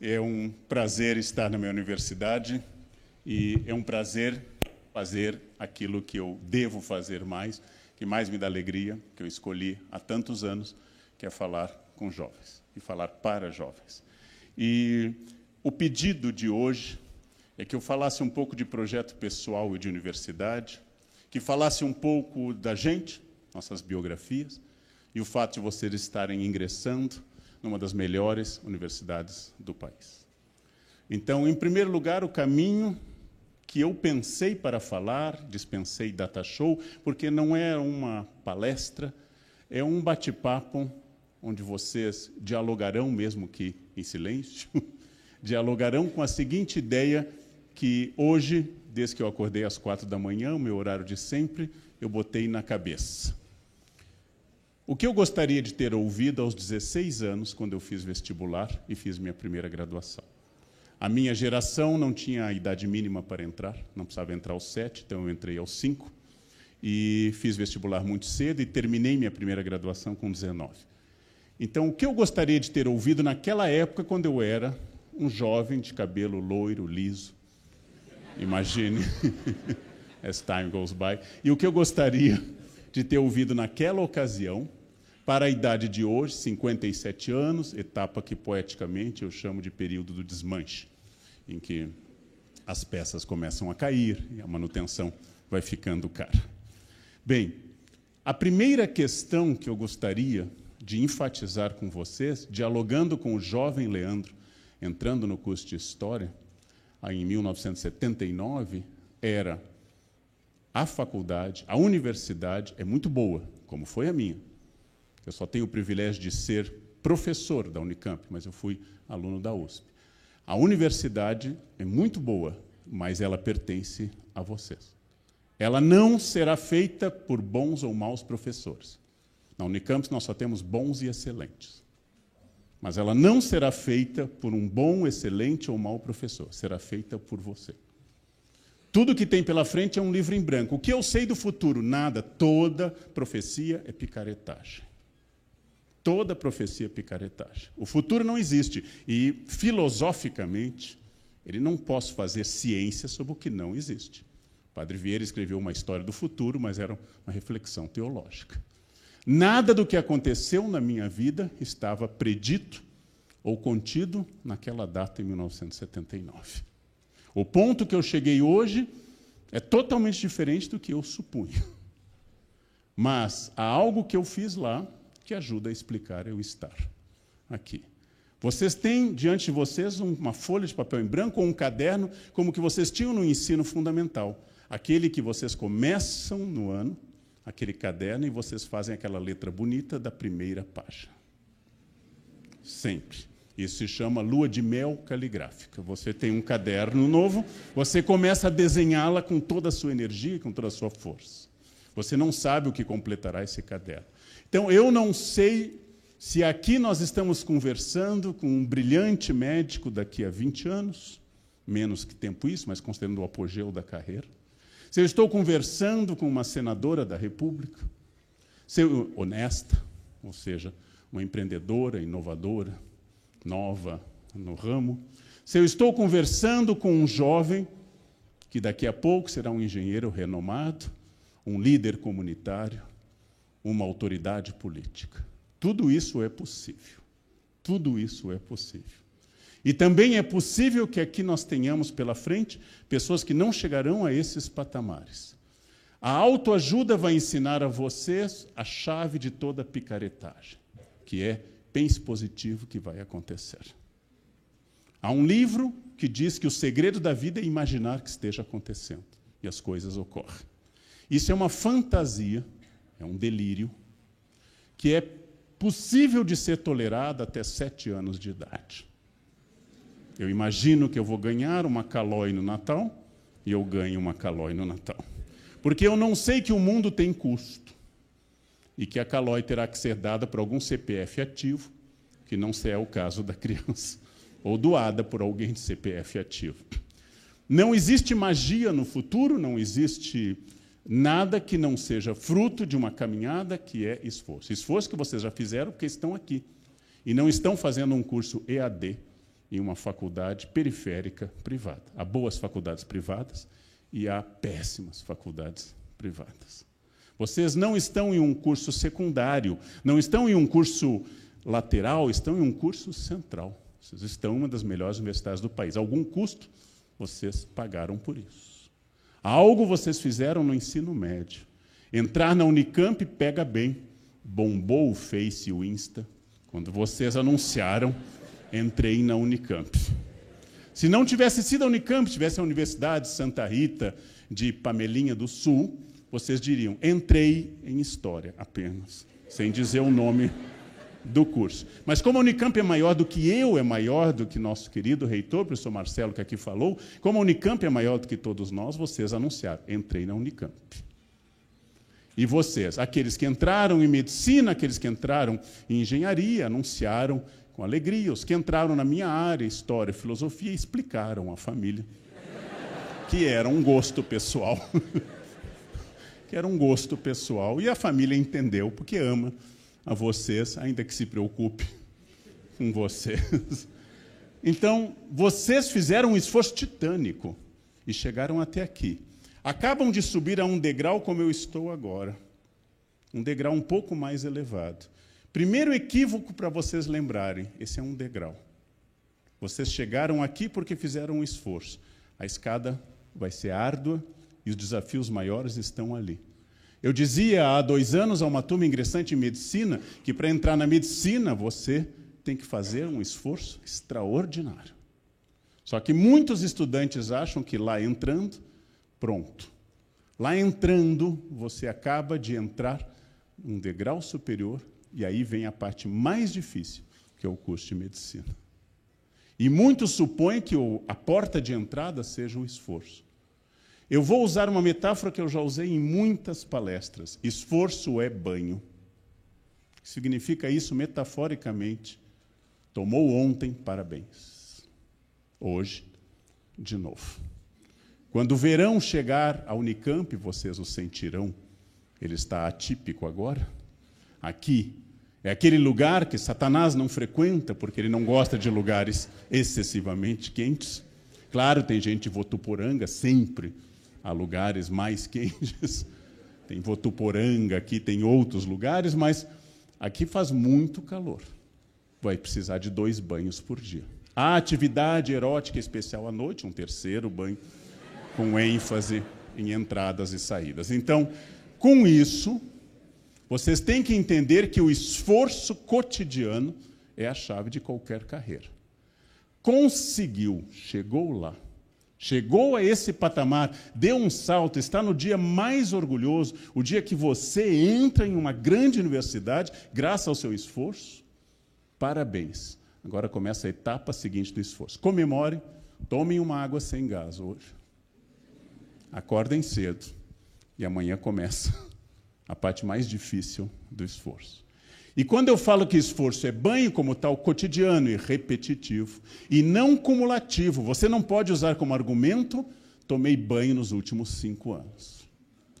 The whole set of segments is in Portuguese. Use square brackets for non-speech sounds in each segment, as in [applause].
É um prazer estar na minha universidade e é um prazer fazer aquilo que eu devo fazer mais, que mais me dá alegria, que eu escolhi há tantos anos, que é falar com jovens e falar para jovens. E o pedido de hoje é que eu falasse um pouco de projeto pessoal e de universidade, que falasse um pouco da gente, nossas biografias, e o fato de vocês estarem ingressando numa das melhores universidades do país. Então, em primeiro lugar, o caminho que eu pensei para falar, dispensei data show, porque não é uma palestra, é um bate-papo onde vocês dialogarão, mesmo que em silêncio, [laughs] dialogarão com a seguinte ideia que hoje, desde que eu acordei às quatro da manhã, o meu horário de sempre, eu botei na cabeça. O que eu gostaria de ter ouvido aos 16 anos, quando eu fiz vestibular e fiz minha primeira graduação? A minha geração não tinha a idade mínima para entrar, não precisava entrar aos 7, então eu entrei aos 5 e fiz vestibular muito cedo e terminei minha primeira graduação com 19. Então, o que eu gostaria de ter ouvido naquela época, quando eu era um jovem de cabelo loiro, liso, imagine, [laughs] as time goes by, e o que eu gostaria de ter ouvido naquela ocasião, para a idade de hoje, 57 anos, etapa que poeticamente eu chamo de período do desmanche, em que as peças começam a cair e a manutenção vai ficando cara. Bem, a primeira questão que eu gostaria de enfatizar com vocês, dialogando com o jovem Leandro, entrando no curso de História, em 1979, era a faculdade, a universidade é muito boa, como foi a minha. Eu só tenho o privilégio de ser professor da Unicamp, mas eu fui aluno da USP. A universidade é muito boa, mas ela pertence a vocês. Ela não será feita por bons ou maus professores. Na Unicamp nós só temos bons e excelentes. Mas ela não será feita por um bom, excelente ou mau professor, será feita por você. Tudo que tem pela frente é um livro em branco. O que eu sei do futuro? Nada. Toda profecia é picaretagem. Toda profecia é picaretagem. O futuro não existe. E, filosoficamente, ele não posso fazer ciência sobre o que não existe. O Padre Vieira escreveu uma história do futuro, mas era uma reflexão teológica. Nada do que aconteceu na minha vida estava predito ou contido naquela data em 1979. O ponto que eu cheguei hoje é totalmente diferente do que eu supunha. Mas há algo que eu fiz lá que ajuda a explicar eu estar aqui. Vocês têm diante de vocês uma folha de papel em branco ou um caderno, como que vocês tinham no ensino fundamental. Aquele que vocês começam no ano, aquele caderno, e vocês fazem aquela letra bonita da primeira página. Sempre. Isso se chama lua de mel caligráfica. Você tem um caderno novo, você começa a desenhá-la com toda a sua energia, com toda a sua força. Você não sabe o que completará esse caderno. Então, eu não sei se aqui nós estamos conversando com um brilhante médico daqui a 20 anos, menos que tempo isso, mas considerando o apogeu da carreira. Se eu estou conversando com uma senadora da República, se eu, honesta, ou seja, uma empreendedora, inovadora, nova no ramo, se eu estou conversando com um jovem que daqui a pouco será um engenheiro renomado, um líder comunitário, uma autoridade política. Tudo isso é possível. Tudo isso é possível. E também é possível que aqui nós tenhamos pela frente pessoas que não chegarão a esses patamares. A autoajuda vai ensinar a vocês a chave de toda picaretagem, que é pense positivo que vai acontecer. Há um livro que diz que o segredo da vida é imaginar que esteja acontecendo e as coisas ocorrem. Isso é uma fantasia, é um delírio, que é possível de ser tolerado até sete anos de idade. Eu imagino que eu vou ganhar uma calói no Natal e eu ganho uma calói no Natal. Porque eu não sei que o mundo tem custo e que a calói terá que ser dada por algum CPF ativo, que não é o caso da criança, [laughs] ou doada por alguém de CPF ativo. Não existe magia no futuro, não existe nada que não seja fruto de uma caminhada que é esforço. Esforço que vocês já fizeram porque estão aqui. E não estão fazendo um curso EAD em uma faculdade periférica privada. Há boas faculdades privadas e há péssimas faculdades privadas. Vocês não estão em um curso secundário, não estão em um curso lateral, estão em um curso central. Vocês estão em uma das melhores universidades do país. Algum custo vocês pagaram por isso. Algo vocês fizeram no ensino médio. Entrar na Unicamp pega bem. Bombou o Face e o Insta quando vocês anunciaram entrei na Unicamp. Se não tivesse sido a Unicamp, tivesse a Universidade Santa Rita de Pamelinha do Sul, vocês diriam: entrei em História apenas, sem dizer o nome do curso. Mas como a Unicamp é maior do que eu, é maior do que nosso querido reitor, professor Marcelo, que aqui falou, como a Unicamp é maior do que todos nós, vocês anunciaram: entrei na Unicamp. E vocês, aqueles que entraram em medicina, aqueles que entraram em engenharia, anunciaram com alegria. Os que entraram na minha área, história e filosofia, explicaram à família que era um gosto pessoal. [laughs] que era um gosto pessoal. E a família entendeu, porque ama a vocês, ainda que se preocupe [laughs] com vocês. Então, vocês fizeram um esforço titânico e chegaram até aqui. Acabam de subir a um degrau como eu estou agora. Um degrau um pouco mais elevado. Primeiro equívoco para vocês lembrarem: esse é um degrau. Vocês chegaram aqui porque fizeram um esforço. A escada vai ser árdua e os desafios maiores estão ali. Eu dizia há dois anos a uma turma ingressante em medicina que para entrar na medicina você tem que fazer um esforço extraordinário. Só que muitos estudantes acham que lá entrando, pronto. Lá entrando, você acaba de entrar um degrau superior e aí vem a parte mais difícil, que é o curso de medicina. E muitos supõem que a porta de entrada seja o esforço. Eu vou usar uma metáfora que eu já usei em muitas palestras: esforço é banho. Significa isso metaforicamente. Tomou ontem, parabéns. Hoje, de novo. Quando o verão chegar à Unicamp, vocês o sentirão. Ele está atípico agora. Aqui, é aquele lugar que Satanás não frequenta, porque ele não gosta de lugares excessivamente quentes. Claro, tem gente de Votuporanga, sempre há lugares mais [laughs] quentes. Tem Votuporanga aqui, tem outros lugares, mas aqui faz muito calor. Vai precisar de dois banhos por dia. Há atividade erótica especial à noite, um terceiro banho, com ênfase em entradas e saídas. Então, com isso, vocês têm que entender que o esforço cotidiano é a chave de qualquer carreira. Conseguiu, chegou lá, chegou a esse patamar, deu um salto, está no dia mais orgulhoso, o dia que você entra em uma grande universidade, graças ao seu esforço. Parabéns. Agora começa a etapa seguinte do esforço. Comemore, tomem uma água sem gás hoje. Acordem cedo e amanhã começa a parte mais difícil do esforço. E quando eu falo que esforço é banho como tal cotidiano e repetitivo, e não cumulativo, você não pode usar como argumento, tomei banho nos últimos cinco anos.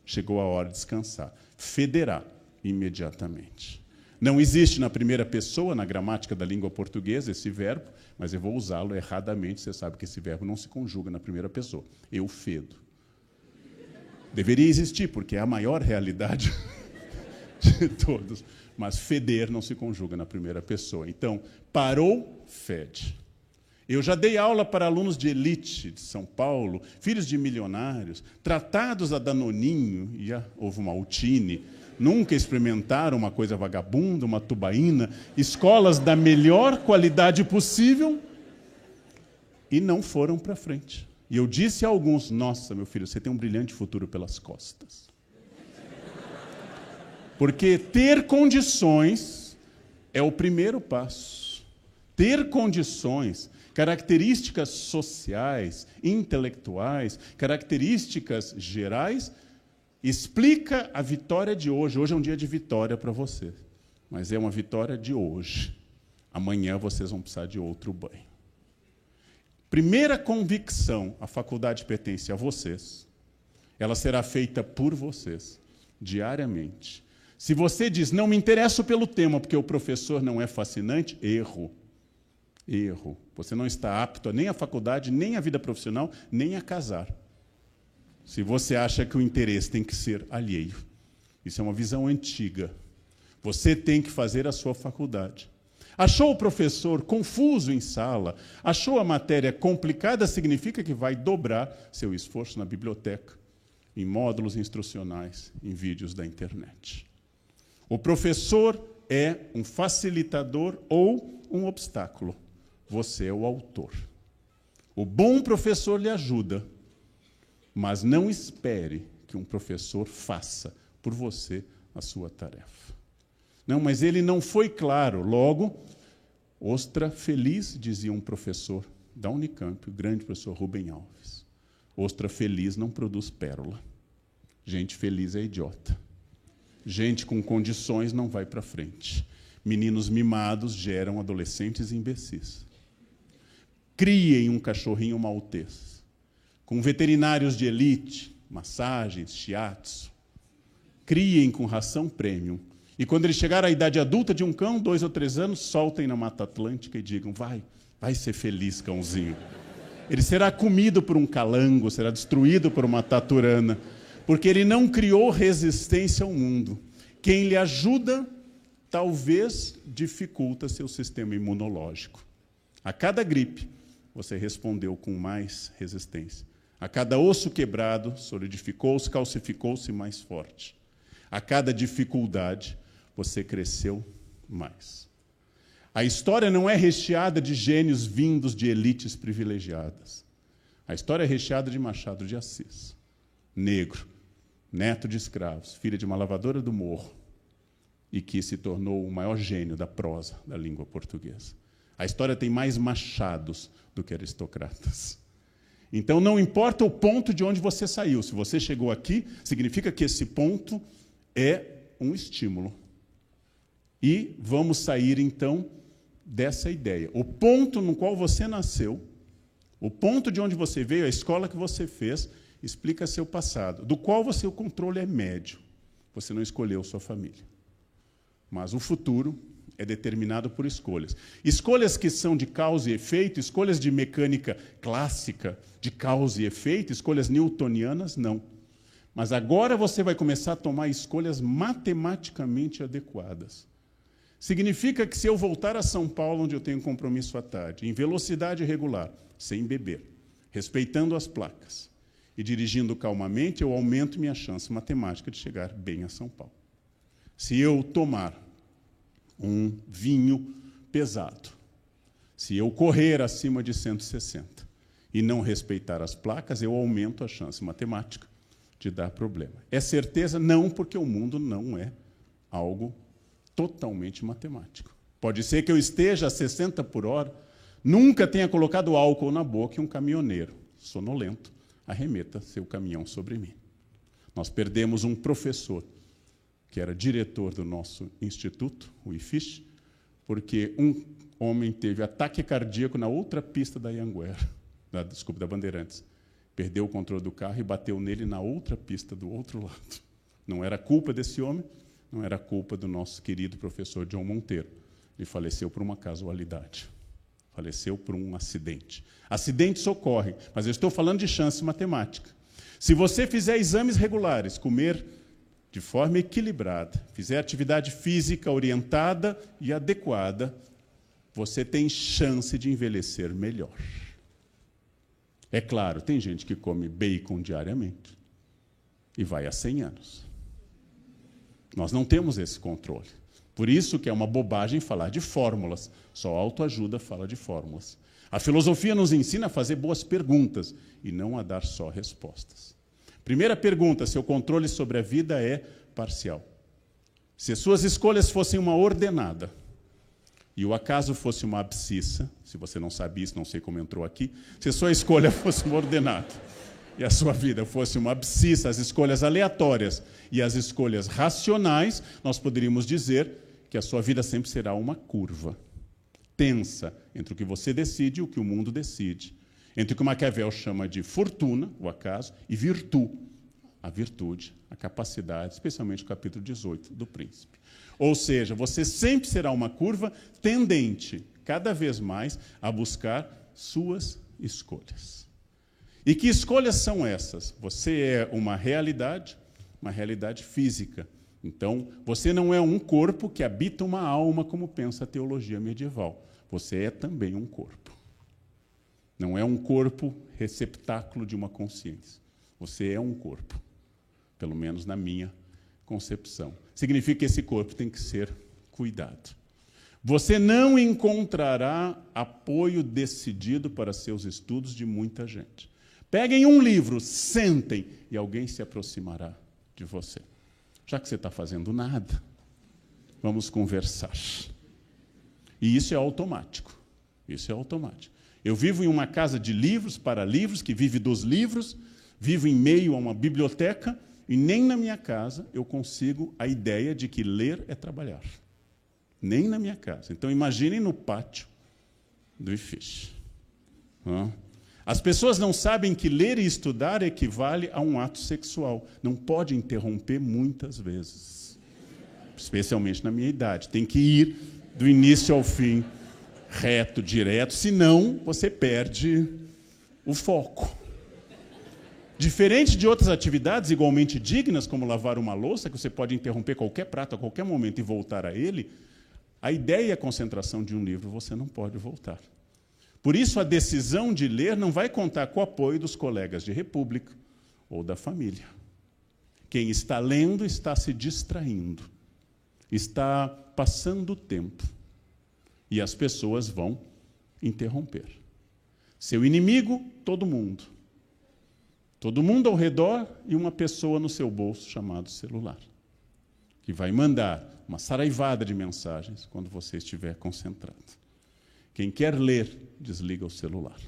Chegou a hora de descansar. Federar imediatamente. Não existe na primeira pessoa, na gramática da língua portuguesa, esse verbo, mas eu vou usá-lo erradamente. Você sabe que esse verbo não se conjuga na primeira pessoa. Eu fedo. Deveria existir, porque é a maior realidade [laughs] de todos. Mas feder não se conjuga na primeira pessoa. Então, parou, fede. Eu já dei aula para alunos de elite de São Paulo, filhos de milionários, tratados a danoninho, e a maltine, nunca experimentaram uma coisa vagabunda, uma tubaína, escolas da melhor qualidade possível, e não foram para frente. E eu disse a alguns: Nossa, meu filho, você tem um brilhante futuro pelas costas. Porque ter condições é o primeiro passo. Ter condições, características sociais, intelectuais, características gerais, explica a vitória de hoje. Hoje é um dia de vitória para você, mas é uma vitória de hoje. Amanhã vocês vão precisar de outro banho. Primeira convicção: a faculdade pertence a vocês. Ela será feita por vocês, diariamente. Se você diz, não me interesso pelo tema porque o professor não é fascinante, erro. Erro. Você não está apto nem à faculdade, nem à vida profissional, nem a casar. Se você acha que o interesse tem que ser alheio. Isso é uma visão antiga. Você tem que fazer a sua faculdade. Achou o professor confuso em sala, achou a matéria complicada, significa que vai dobrar seu esforço na biblioteca, em módulos instrucionais, em vídeos da internet. O professor é um facilitador ou um obstáculo. Você é o autor. O bom professor lhe ajuda, mas não espere que um professor faça por você a sua tarefa. Não, mas ele não foi claro. Logo, ostra feliz, dizia um professor da Unicamp, o grande professor Rubem Alves. Ostra feliz não produz pérola. Gente feliz é idiota. Gente com condições não vai para frente. Meninos mimados geram adolescentes imbecis. Criem um cachorrinho maltês, com veterinários de elite, massagens, shiatsu. Criem com ração premium e quando ele chegar à idade adulta de um cão, dois ou três anos, soltem na Mata Atlântica e digam: vai, vai ser feliz, cãozinho. Ele será comido por um calango, será destruído por uma taturana, porque ele não criou resistência ao mundo. Quem lhe ajuda, talvez dificulta seu sistema imunológico. A cada gripe, você respondeu com mais resistência. A cada osso quebrado, solidificou-se, calcificou-se mais forte. A cada dificuldade, você cresceu mais. A história não é recheada de gênios vindos de elites privilegiadas. A história é recheada de Machado de Assis, negro, neto de escravos, filho de uma lavadora do morro, e que se tornou o maior gênio da prosa da língua portuguesa. A história tem mais machados do que aristocratas. Então, não importa o ponto de onde você saiu, se você chegou aqui, significa que esse ponto é um estímulo e vamos sair então dessa ideia. O ponto no qual você nasceu, o ponto de onde você veio, a escola que você fez, explica seu passado, do qual você o controle é médio. Você não escolheu sua família. Mas o futuro é determinado por escolhas. Escolhas que são de causa e efeito, escolhas de mecânica clássica, de causa e efeito, escolhas newtonianas, não. Mas agora você vai começar a tomar escolhas matematicamente adequadas. Significa que se eu voltar a São Paulo, onde eu tenho compromisso à tarde, em velocidade regular, sem beber, respeitando as placas e dirigindo calmamente, eu aumento minha chance matemática de chegar bem a São Paulo. Se eu tomar um vinho pesado, se eu correr acima de 160 e não respeitar as placas, eu aumento a chance matemática de dar problema. É certeza? Não, porque o mundo não é algo totalmente matemático. Pode ser que eu esteja a 60 por hora, nunca tenha colocado álcool na boca e um caminhoneiro, sonolento, arremeta seu caminhão sobre mim. Nós perdemos um professor, que era diretor do nosso instituto, o IFISH, porque um homem teve ataque cardíaco na outra pista da Ianguera, da, desculpa, da Bandeirantes. Perdeu o controle do carro e bateu nele na outra pista do outro lado. Não era culpa desse homem, não era culpa do nosso querido professor John Monteiro. Ele faleceu por uma casualidade. Faleceu por um acidente. Acidentes ocorrem, mas eu estou falando de chance matemática. Se você fizer exames regulares, comer de forma equilibrada, fizer atividade física orientada e adequada, você tem chance de envelhecer melhor. É claro, tem gente que come bacon diariamente e vai a 100 anos. Nós não temos esse controle. Por isso que é uma bobagem falar de fórmulas. Só autoajuda fala de fórmulas. A filosofia nos ensina a fazer boas perguntas e não a dar só respostas. Primeira pergunta: seu controle sobre a vida é parcial. Se suas escolhas fossem uma ordenada e o acaso fosse uma abscissa, se você não sabe isso, não sei como entrou aqui, se sua escolha [laughs] fosse uma ordenada e a sua vida fosse uma abscissa, as escolhas aleatórias e as escolhas racionais, nós poderíamos dizer que a sua vida sempre será uma curva tensa entre o que você decide e o que o mundo decide. Entre o que Maquiavel chama de fortuna, o acaso, e virtude, a virtude, a capacidade, especialmente o capítulo 18 do Príncipe. Ou seja, você sempre será uma curva tendente, cada vez mais a buscar suas escolhas. E que escolhas são essas? Você é uma realidade, uma realidade física. Então, você não é um corpo que habita uma alma, como pensa a teologia medieval. Você é também um corpo. Não é um corpo receptáculo de uma consciência. Você é um corpo, pelo menos na minha concepção. Significa que esse corpo tem que ser cuidado. Você não encontrará apoio decidido para seus estudos de muita gente. Peguem um livro, sentem e alguém se aproximará de você. Já que você está fazendo nada, vamos conversar. E isso é automático. Isso é automático. Eu vivo em uma casa de livros para livros, que vive dos livros, vivo em meio a uma biblioteca, e nem na minha casa eu consigo a ideia de que ler é trabalhar. Nem na minha casa. Então imaginem no pátio do IFISH. As pessoas não sabem que ler e estudar equivale a um ato sexual. Não pode interromper muitas vezes. Especialmente na minha idade. Tem que ir do início ao fim reto, direto, senão você perde o foco. Diferente de outras atividades igualmente dignas, como lavar uma louça, que você pode interromper qualquer prato a qualquer momento e voltar a ele, a ideia e a concentração de um livro você não pode voltar. Por isso, a decisão de ler não vai contar com o apoio dos colegas de república ou da família. Quem está lendo está se distraindo, está passando o tempo e as pessoas vão interromper. Seu inimigo, todo mundo. Todo mundo ao redor e uma pessoa no seu bolso chamado celular, que vai mandar uma saraivada de mensagens quando você estiver concentrado. Quem quer ler, desliga o celular.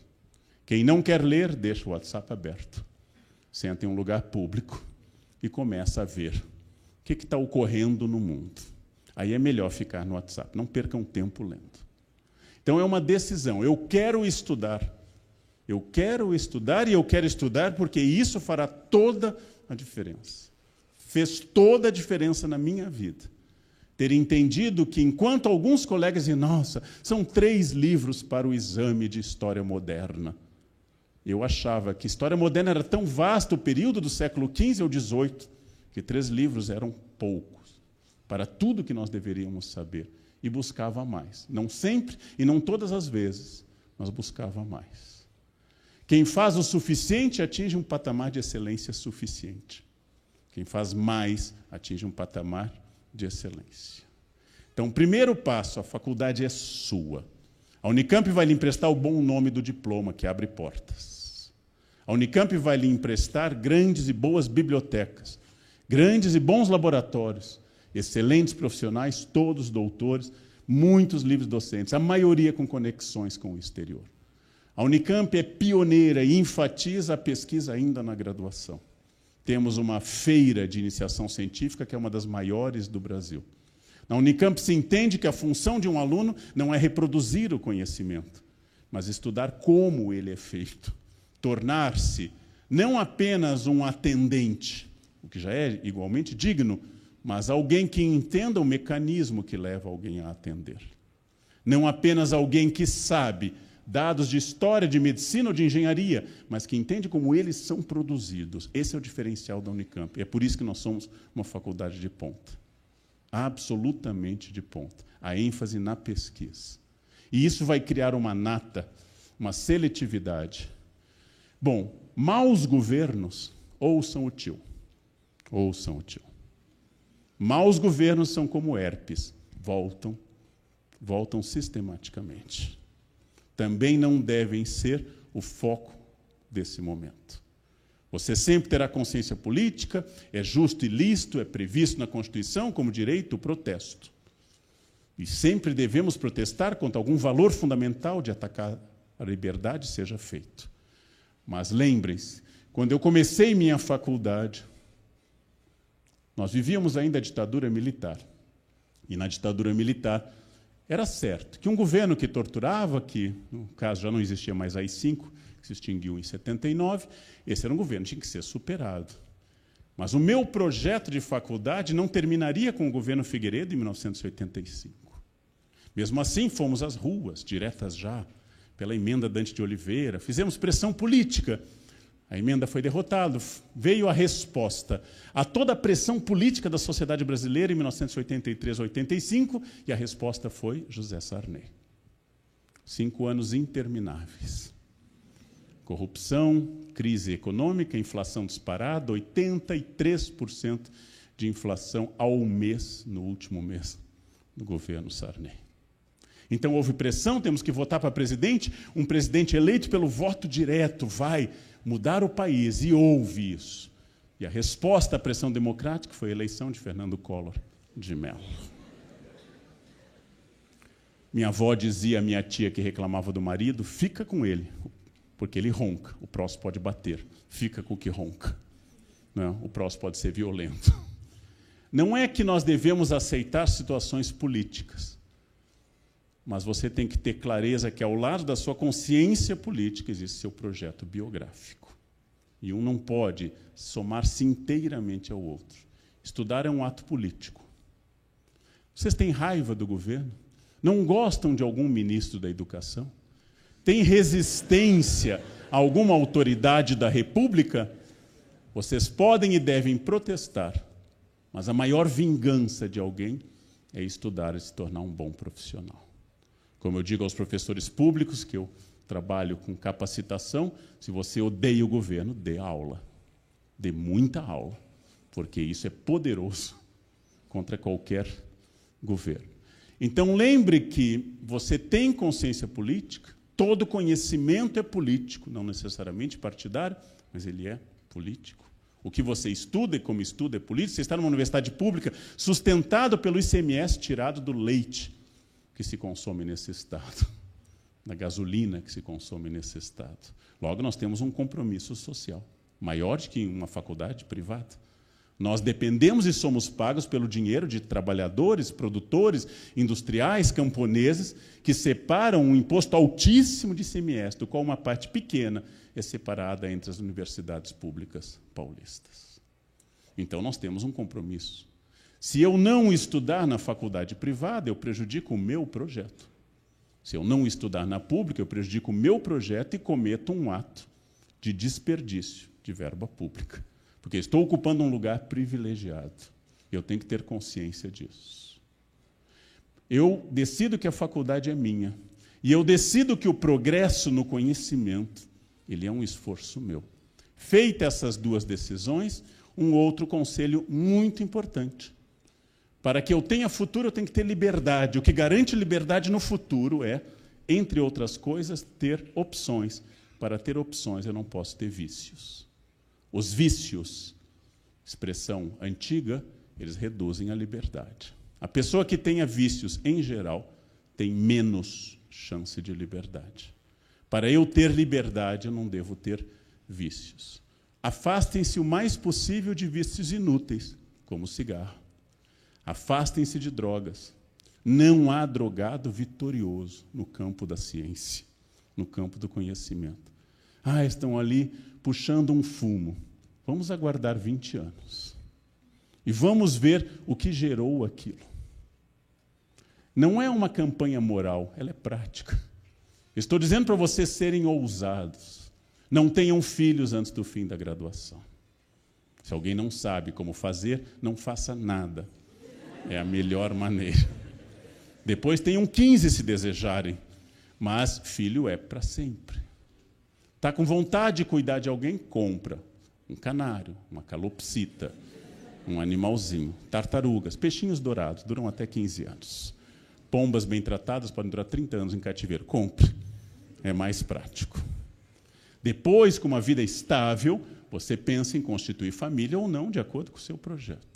Quem não quer ler, deixa o WhatsApp aberto. Senta em um lugar público e começa a ver o que está ocorrendo no mundo. Aí é melhor ficar no WhatsApp. Não percam tempo lendo. Então é uma decisão. Eu quero estudar. Eu quero estudar e eu quero estudar porque isso fará toda a diferença. Fez toda a diferença na minha vida. Ter entendido que, enquanto alguns colegas dizem, nossa, são três livros para o exame de história moderna. Eu achava que história moderna era tão vasto o período do século XV ao XVIII, que três livros eram pouco para tudo que nós deveríamos saber e buscava mais. Não sempre e não todas as vezes, mas buscava mais. Quem faz o suficiente atinge um patamar de excelência suficiente. Quem faz mais atinge um patamar de excelência. Então, o primeiro passo, a faculdade é sua. A Unicamp vai lhe emprestar o bom nome do diploma, que abre portas. A Unicamp vai lhe emprestar grandes e boas bibliotecas, grandes e bons laboratórios, excelentes profissionais, todos doutores, muitos livros docentes, a maioria com conexões com o exterior. A Unicamp é pioneira e enfatiza a pesquisa ainda na graduação. Temos uma feira de iniciação científica que é uma das maiores do Brasil. Na Unicamp se entende que a função de um aluno não é reproduzir o conhecimento, mas estudar como ele é feito, tornar-se não apenas um atendente, o que já é igualmente digno, mas alguém que entenda o mecanismo que leva alguém a atender. Não apenas alguém que sabe dados de história, de medicina ou de engenharia, mas que entende como eles são produzidos. Esse é o diferencial da Unicamp. E é por isso que nós somos uma faculdade de ponta. Absolutamente de ponta. A ênfase na pesquisa. E isso vai criar uma nata, uma seletividade. Bom, maus governos ouçam o tio. Ouçam o tio. Maus governos são como herpes, voltam, voltam sistematicamente. Também não devem ser o foco desse momento. Você sempre terá consciência política, é justo e lícito, é previsto na Constituição como direito o protesto. E sempre devemos protestar contra algum valor fundamental de atacar a liberdade seja feito. Mas lembrem-se, quando eu comecei minha faculdade, nós vivíamos ainda a ditadura militar. E na ditadura militar era certo que um governo que torturava, que no caso já não existia mais AI-5, que se extinguiu em 79, esse era um governo que tinha que ser superado. Mas o meu projeto de faculdade não terminaria com o governo Figueiredo em 1985. Mesmo assim, fomos às ruas, diretas já, pela emenda Dante de Oliveira, fizemos pressão política. A emenda foi derrotada, veio a resposta a toda a pressão política da sociedade brasileira em 1983-85 e a resposta foi José Sarney. Cinco anos intermináveis. Corrupção, crise econômica, inflação disparada, 83% de inflação ao mês no último mês do governo Sarney. Então houve pressão, temos que votar para presidente, um presidente eleito pelo voto direto vai mudar o país e houve isso. E a resposta à pressão democrática foi a eleição de Fernando Collor de Mello. Minha avó dizia à minha tia que reclamava do marido: fica com ele, porque ele ronca, o próximo pode bater, fica com o que ronca. Não, o próximo pode ser violento. Não é que nós devemos aceitar situações políticas, mas você tem que ter clareza que ao lado da sua consciência política existe seu projeto biográfico. E um não pode somar-se inteiramente ao outro. Estudar é um ato político. Vocês têm raiva do governo? Não gostam de algum ministro da educação? Têm resistência a alguma autoridade da República? Vocês podem e devem protestar, mas a maior vingança de alguém é estudar e se tornar um bom profissional. Como eu digo aos professores públicos, que eu trabalho com capacitação, se você odeia o governo, dê aula. Dê muita aula, porque isso é poderoso [laughs] contra qualquer governo. Então lembre que você tem consciência política, todo conhecimento é político, não necessariamente partidário, mas ele é político. O que você estuda e como estuda é político. Você está numa universidade pública sustentado pelo ICMS tirado do leite que se consome nesse Estado, [laughs] da gasolina que se consome nesse Estado. Logo, nós temos um compromisso social maior do que em uma faculdade privada. Nós dependemos e somos pagos pelo dinheiro de trabalhadores, produtores, industriais, camponeses, que separam um imposto altíssimo de ICMS, do qual uma parte pequena é separada entre as universidades públicas paulistas. Então, nós temos um compromisso se eu não estudar na faculdade privada, eu prejudico o meu projeto. Se eu não estudar na pública, eu prejudico o meu projeto e cometo um ato de desperdício de verba pública. Porque estou ocupando um lugar privilegiado. Eu tenho que ter consciência disso. Eu decido que a faculdade é minha. E eu decido que o progresso no conhecimento, ele é um esforço meu. Feitas essas duas decisões, um outro conselho muito importante. Para que eu tenha futuro, eu tenho que ter liberdade. O que garante liberdade no futuro é, entre outras coisas, ter opções. Para ter opções, eu não posso ter vícios. Os vícios, expressão antiga, eles reduzem a liberdade. A pessoa que tenha vícios, em geral, tem menos chance de liberdade. Para eu ter liberdade, eu não devo ter vícios. Afastem-se o mais possível de vícios inúteis, como cigarro Afastem-se de drogas. Não há drogado vitorioso no campo da ciência, no campo do conhecimento. Ah, estão ali puxando um fumo. Vamos aguardar 20 anos. E vamos ver o que gerou aquilo. Não é uma campanha moral, ela é prática. Estou dizendo para vocês serem ousados. Não tenham filhos antes do fim da graduação. Se alguém não sabe como fazer, não faça nada. É a melhor maneira. Depois tem um 15 se desejarem, mas filho é para sempre. Está com vontade de cuidar de alguém? Compra. Um canário, uma calopsita, um animalzinho, tartarugas, peixinhos dourados, duram até 15 anos. Pombas bem tratadas podem durar 30 anos em cativeiro. Compre. É mais prático. Depois, com uma vida estável, você pensa em constituir família ou não, de acordo com o seu projeto.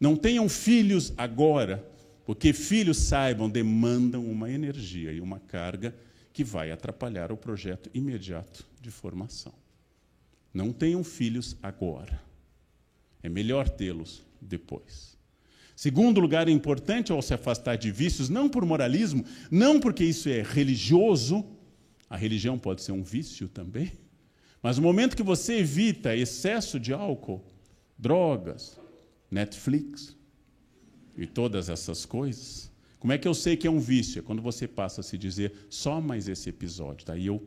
Não tenham filhos agora, porque filhos, saibam, demandam uma energia e uma carga que vai atrapalhar o projeto imediato de formação. Não tenham filhos agora. É melhor tê-los depois. Segundo lugar, é importante ao se afastar de vícios, não por moralismo, não porque isso é religioso, a religião pode ser um vício também, mas no momento que você evita excesso de álcool, drogas, Netflix e todas essas coisas, Como é que eu sei que é um vício? É quando você passa a se dizer só mais esse episódio. Daí eu,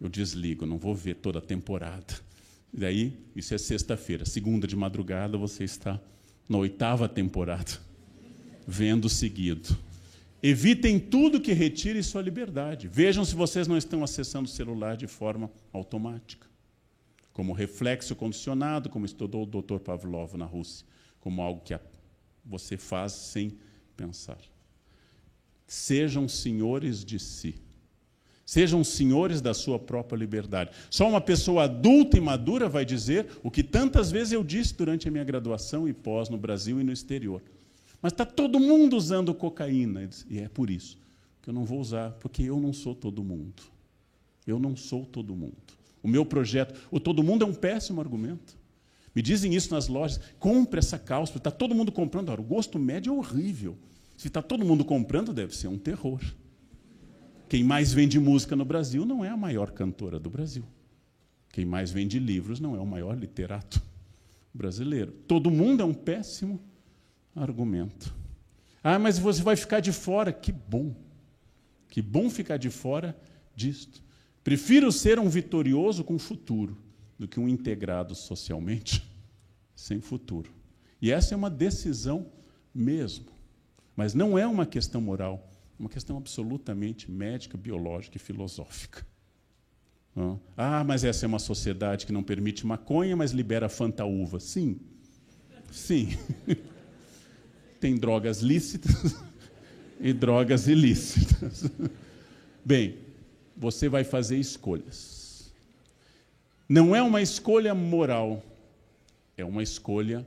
eu desligo, não vou ver toda a temporada. Daí, isso é sexta-feira. Segunda de madrugada, você está na oitava temporada, vendo seguido. Evitem tudo que retire sua liberdade. Vejam se vocês não estão acessando o celular de forma automática. Como reflexo condicionado, como estudou o Dr. Pavlov na Rússia, como algo que você faz sem pensar. Sejam senhores de si. Sejam senhores da sua própria liberdade. Só uma pessoa adulta e madura vai dizer o que tantas vezes eu disse durante a minha graduação e pós no Brasil e no exterior. Mas está todo mundo usando cocaína. E é por isso que eu não vou usar, porque eu não sou todo mundo. Eu não sou todo mundo. O meu projeto, o todo mundo é um péssimo argumento. Me dizem isso nas lojas. Compre essa calça, está todo mundo comprando. Ora, o gosto médio é horrível. Se está todo mundo comprando, deve ser um terror. Quem mais vende música no Brasil não é a maior cantora do Brasil. Quem mais vende livros não é o maior literato brasileiro. Todo mundo é um péssimo argumento. Ah, mas você vai ficar de fora. Que bom. Que bom ficar de fora disto. Prefiro ser um vitorioso com futuro do que um integrado socialmente [laughs] sem futuro. E essa é uma decisão mesmo. Mas não é uma questão moral uma questão absolutamente médica, biológica e filosófica. Ah, mas essa é uma sociedade que não permite maconha, mas libera fantaúva. Sim, sim. [laughs] Tem drogas lícitas [laughs] e drogas ilícitas. Bem, você vai fazer escolhas. Não é uma escolha moral, é uma escolha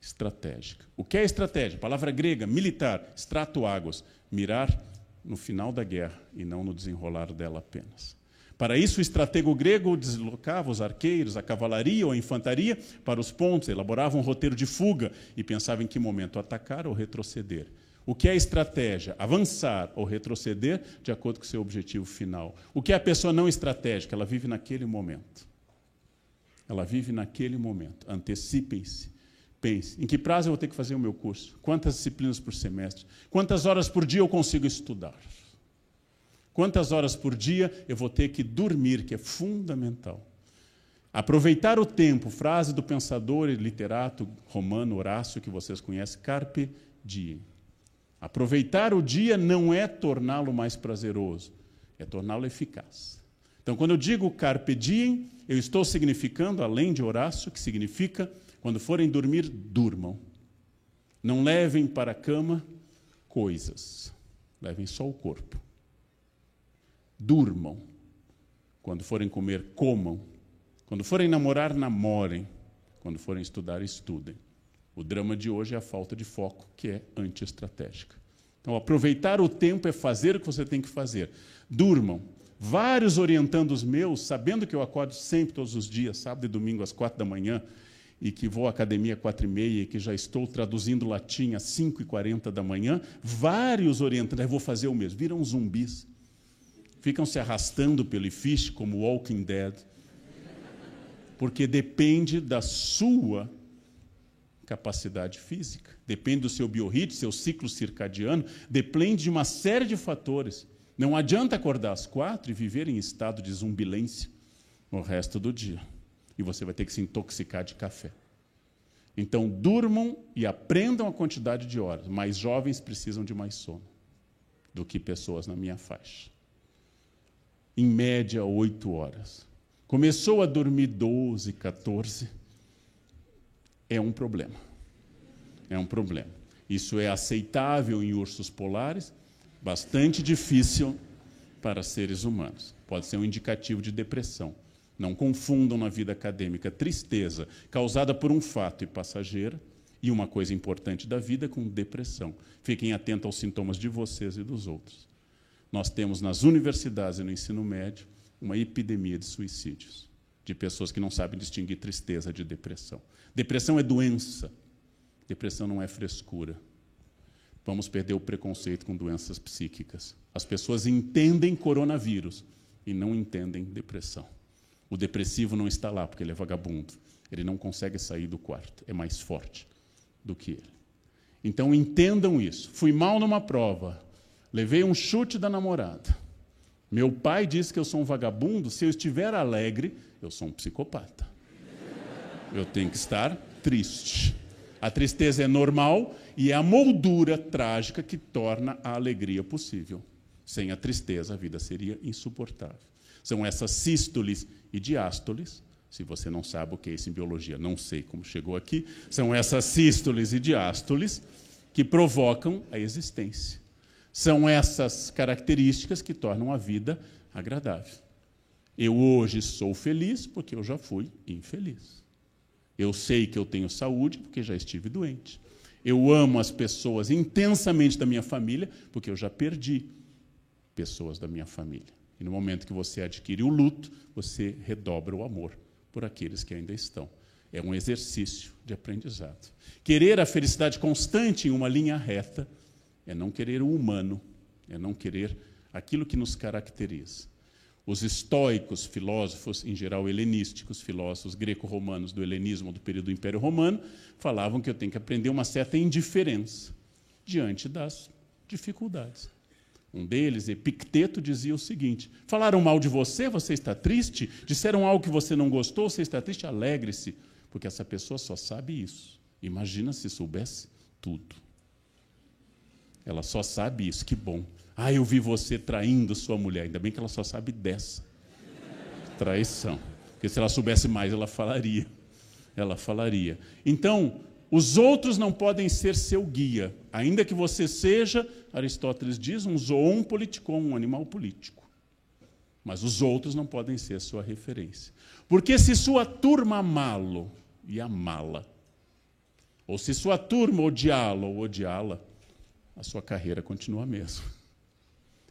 estratégica. O que é estratégia? Palavra grega, militar, extrato águas, mirar no final da guerra e não no desenrolar dela apenas. Para isso, o estratego grego deslocava os arqueiros, a cavalaria ou a infantaria para os pontos, elaborava um roteiro de fuga e pensava em que momento atacar ou retroceder. O que é estratégia? Avançar ou retroceder de acordo com o seu objetivo final. O que é a pessoa não estratégica? Ela vive naquele momento. Ela vive naquele momento. Antecipem-se Pense, em que prazo eu vou ter que fazer o meu curso? Quantas disciplinas por semestre? Quantas horas por dia eu consigo estudar? Quantas horas por dia eu vou ter que dormir, que é fundamental? Aproveitar o tempo, frase do pensador e literato romano Horácio, que vocês conhecem, carpe diem. Aproveitar o dia não é torná-lo mais prazeroso, é torná-lo eficaz. Então, quando eu digo carpe diem, eu estou significando, além de Horácio, que significa quando forem dormir, durmam. Não levem para a cama coisas, levem só o corpo. Durmam. Quando forem comer, comam. Quando forem namorar, namorem. Quando forem estudar, estudem. O drama de hoje é a falta de foco, que é anti-estratégica. Então, aproveitar o tempo é fazer o que você tem que fazer. Durmam. Vários orientandos meus, sabendo que eu acordo sempre, todos os dias, sábado e domingo, às quatro da manhã, e que vou à academia quatro e meia e que já estou traduzindo latim às cinco e quarenta da manhã, vários orientantes, vou fazer o mesmo, viram zumbis. Ficam se arrastando pelo fish como Walking Dead, porque depende da sua capacidade física, depende do seu biorritmo, seu ciclo circadiano, depende de uma série de fatores. Não adianta acordar às quatro e viver em estado de zumbilência o resto do dia e você vai ter que se intoxicar de café. Então, durmam e aprendam a quantidade de horas. Mais jovens precisam de mais sono do que pessoas na minha faixa. Em média, oito horas. Começou a dormir 12, 14, é um problema. É um problema. Isso é aceitável em ursos polares, bastante difícil para seres humanos. Pode ser um indicativo de depressão. Não confundam na vida acadêmica tristeza causada por um fato e passageira e uma coisa importante da vida com depressão. Fiquem atentos aos sintomas de vocês e dos outros. Nós temos nas universidades e no ensino médio uma epidemia de suicídios, de pessoas que não sabem distinguir tristeza de depressão. Depressão é doença, depressão não é frescura. Vamos perder o preconceito com doenças psíquicas. As pessoas entendem coronavírus e não entendem depressão. O depressivo não está lá porque ele é vagabundo. Ele não consegue sair do quarto. É mais forte do que ele. Então entendam isso. Fui mal numa prova, levei um chute da namorada. Meu pai disse que eu sou um vagabundo. Se eu estiver alegre, eu sou um psicopata. Eu tenho que estar triste. A tristeza é normal e é a moldura trágica que torna a alegria possível. Sem a tristeza, a vida seria insuportável. São essas sístoles e diástoles. Se você não sabe o que é isso em biologia, não sei como chegou aqui. São essas sístoles e diástoles que provocam a existência. São essas características que tornam a vida agradável. Eu hoje sou feliz porque eu já fui infeliz. Eu sei que eu tenho saúde porque já estive doente. Eu amo as pessoas intensamente da minha família porque eu já perdi pessoas da minha família. E no momento que você adquire o luto, você redobra o amor por aqueles que ainda estão. É um exercício de aprendizado. Querer a felicidade constante em uma linha reta é não querer o humano, é não querer aquilo que nos caracteriza. Os estoicos, filósofos, em geral helenísticos, filósofos greco-romanos do helenismo do período do Império Romano, falavam que eu tenho que aprender uma certa indiferença diante das dificuldades. Um deles, Epicteto, dizia o seguinte: Falaram mal de você, você está triste? Disseram algo que você não gostou, você está triste? Alegre-se, porque essa pessoa só sabe isso. Imagina se soubesse tudo. Ela só sabe isso, que bom. Ah, eu vi você traindo sua mulher. Ainda bem que ela só sabe dessa traição. Porque se ela soubesse mais, ela falaria. Ela falaria. Então, os outros não podem ser seu guia, ainda que você seja, Aristóteles diz, um zoon politikon, um animal político. Mas os outros não podem ser sua referência. Porque se sua turma amá-lo e amá-la, ou se sua turma odiá-lo ou odiá-la, a sua carreira continua a mesma.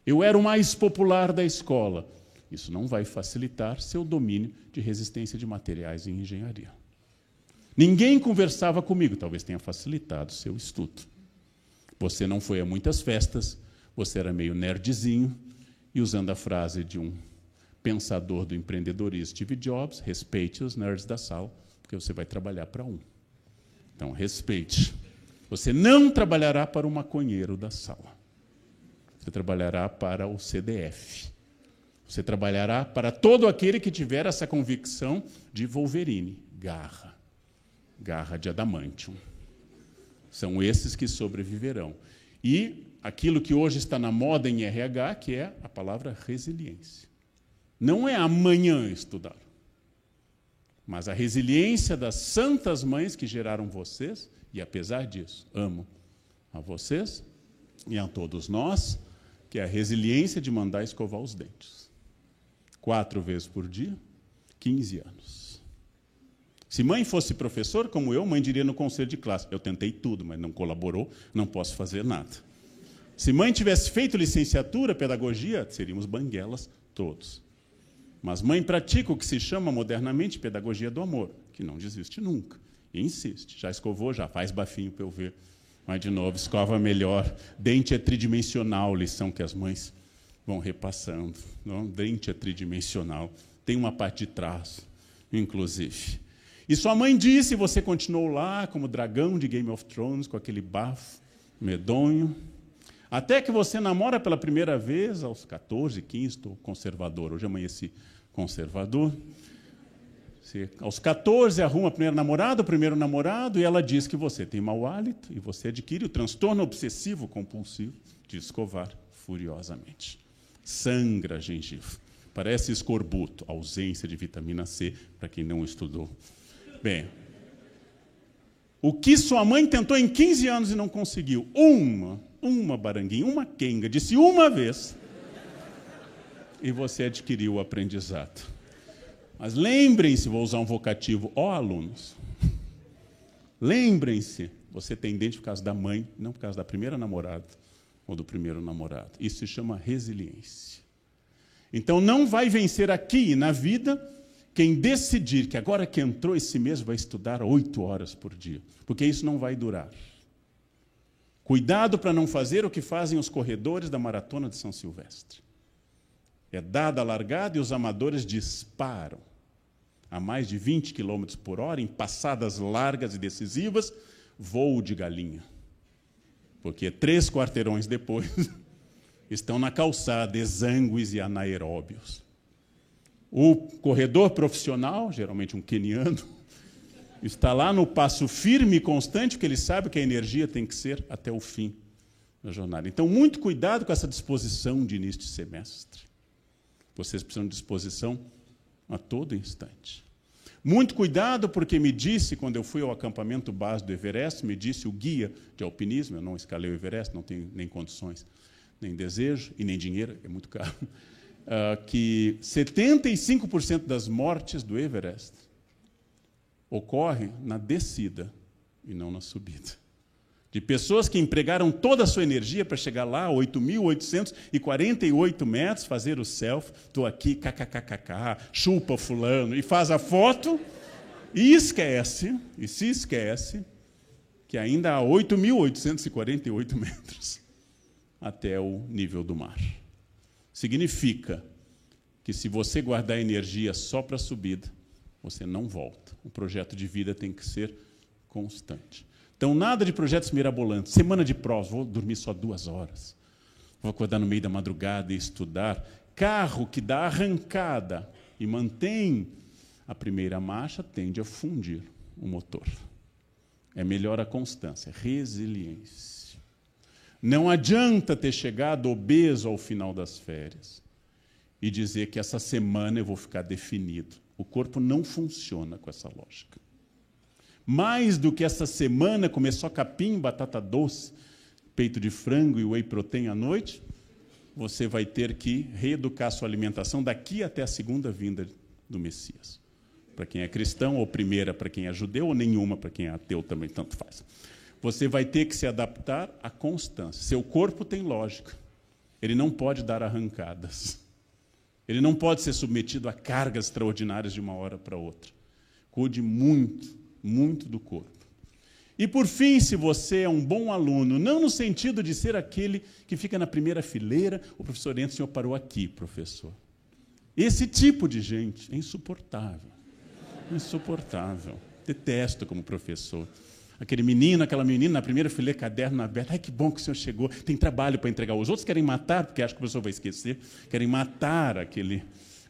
Eu era o mais popular da escola. Isso não vai facilitar seu domínio de resistência de materiais em engenharia. Ninguém conversava comigo, talvez tenha facilitado seu estudo. Você não foi a muitas festas, você era meio nerdzinho, e usando a frase de um pensador do empreendedorismo, Steve Jobs, respeite os nerds da sala, porque você vai trabalhar para um. Então, respeite. Você não trabalhará para o maconheiro da sala. Você trabalhará para o CDF. Você trabalhará para todo aquele que tiver essa convicção de Wolverine, garra garra de adamantium. São esses que sobreviverão. E aquilo que hoje está na moda em RH, que é a palavra resiliência. Não é amanhã estudar, mas a resiliência das santas mães que geraram vocês, e apesar disso, amo a vocês e a todos nós, que é a resiliência de mandar escovar os dentes. Quatro vezes por dia, 15 anos. Se mãe fosse professor, como eu, mãe diria no conselho de classe: Eu tentei tudo, mas não colaborou, não posso fazer nada. Se mãe tivesse feito licenciatura, pedagogia, seríamos banguelas todos. Mas mãe pratica o que se chama modernamente pedagogia do amor, que não desiste nunca. E insiste. Já escovou, já faz bafinho para eu ver. Mas, de novo, escova melhor. Dente é tridimensional, lição que as mães vão repassando. Não? Dente é tridimensional. Tem uma parte de trás, inclusive. E sua mãe disse, você continuou lá como dragão de Game of Thrones, com aquele bafo medonho. Até que você namora pela primeira vez aos 14, 15, estou conservador, hoje amanheci conservador. Você, aos 14 arruma a primeira namorada, o primeiro namorado, e ela diz que você tem mau hálito e você adquire o transtorno obsessivo compulsivo de escovar furiosamente. Sangra a gengiva. Parece escorbuto, ausência de vitamina C, para quem não estudou Bem, o que sua mãe tentou em 15 anos e não conseguiu? Uma, uma baranguinha, uma quenga, disse uma vez. E você adquiriu o aprendizado. Mas lembrem-se, vou usar um vocativo, ó alunos. Lembrem-se, você tem dente por causa da mãe, não por causa da primeira namorada ou do primeiro namorado. Isso se chama resiliência. Então não vai vencer aqui na vida quem decidir que agora que entrou esse mês vai estudar oito horas por dia, porque isso não vai durar. Cuidado para não fazer o que fazem os corredores da maratona de São Silvestre. É dada a largada e os amadores disparam a mais de 20 km por hora em passadas largas e decisivas, voo de galinha. porque três quarteirões depois [laughs] estão na calçada exângues e anaeróbios. O corredor profissional, geralmente um queniano, [laughs] está lá no passo firme e constante, porque ele sabe que a energia tem que ser até o fim da jornada. Então, muito cuidado com essa disposição de início de semestre. Vocês precisam de disposição a todo instante. Muito cuidado, porque me disse, quando eu fui ao acampamento base do Everest, me disse o guia de alpinismo, eu não escalei o Everest, não tenho nem condições, nem desejo e nem dinheiro, é muito caro, uh, [laughs] que 75% das mortes do Everest ocorrem na descida e não na subida de pessoas que empregaram toda a sua energia para chegar lá, 8.848 metros, fazer o selfie, estou aqui, kkkk, chupa fulano, e faz a foto, e esquece, e se esquece, que ainda há 8.848 metros até o nível do mar. Significa que se você guardar energia só para a subida, você não volta. O projeto de vida tem que ser constante. Então, nada de projetos mirabolantes. Semana de prova, vou dormir só duas horas. Vou acordar no meio da madrugada e estudar. Carro que dá arrancada e mantém a primeira marcha tende a fundir o motor. É melhor a constância, resiliência. Não adianta ter chegado obeso ao final das férias e dizer que essa semana eu vou ficar definido. O corpo não funciona com essa lógica. Mais do que essa semana comer só capim, batata doce, peito de frango e whey protein à noite, você vai ter que reeducar sua alimentação daqui até a segunda vinda do Messias. Para quem é cristão, ou primeira para quem é judeu, ou nenhuma para quem é ateu também, tanto faz. Você vai ter que se adaptar à constância. Seu corpo tem lógica. Ele não pode dar arrancadas. Ele não pode ser submetido a cargas extraordinárias de uma hora para outra. Cuide muito muito do corpo. E por fim, se você é um bom aluno, não no sentido de ser aquele que fica na primeira fileira, o professor entra, o senhor parou aqui, professor. Esse tipo de gente é insuportável. Insuportável. Detesto como professor. Aquele menino, aquela menina na primeira fileira, caderno aberto. Ai, que bom que o senhor chegou. Tem trabalho para entregar. Os outros querem matar, porque acham que o professor vai esquecer. Querem matar aquele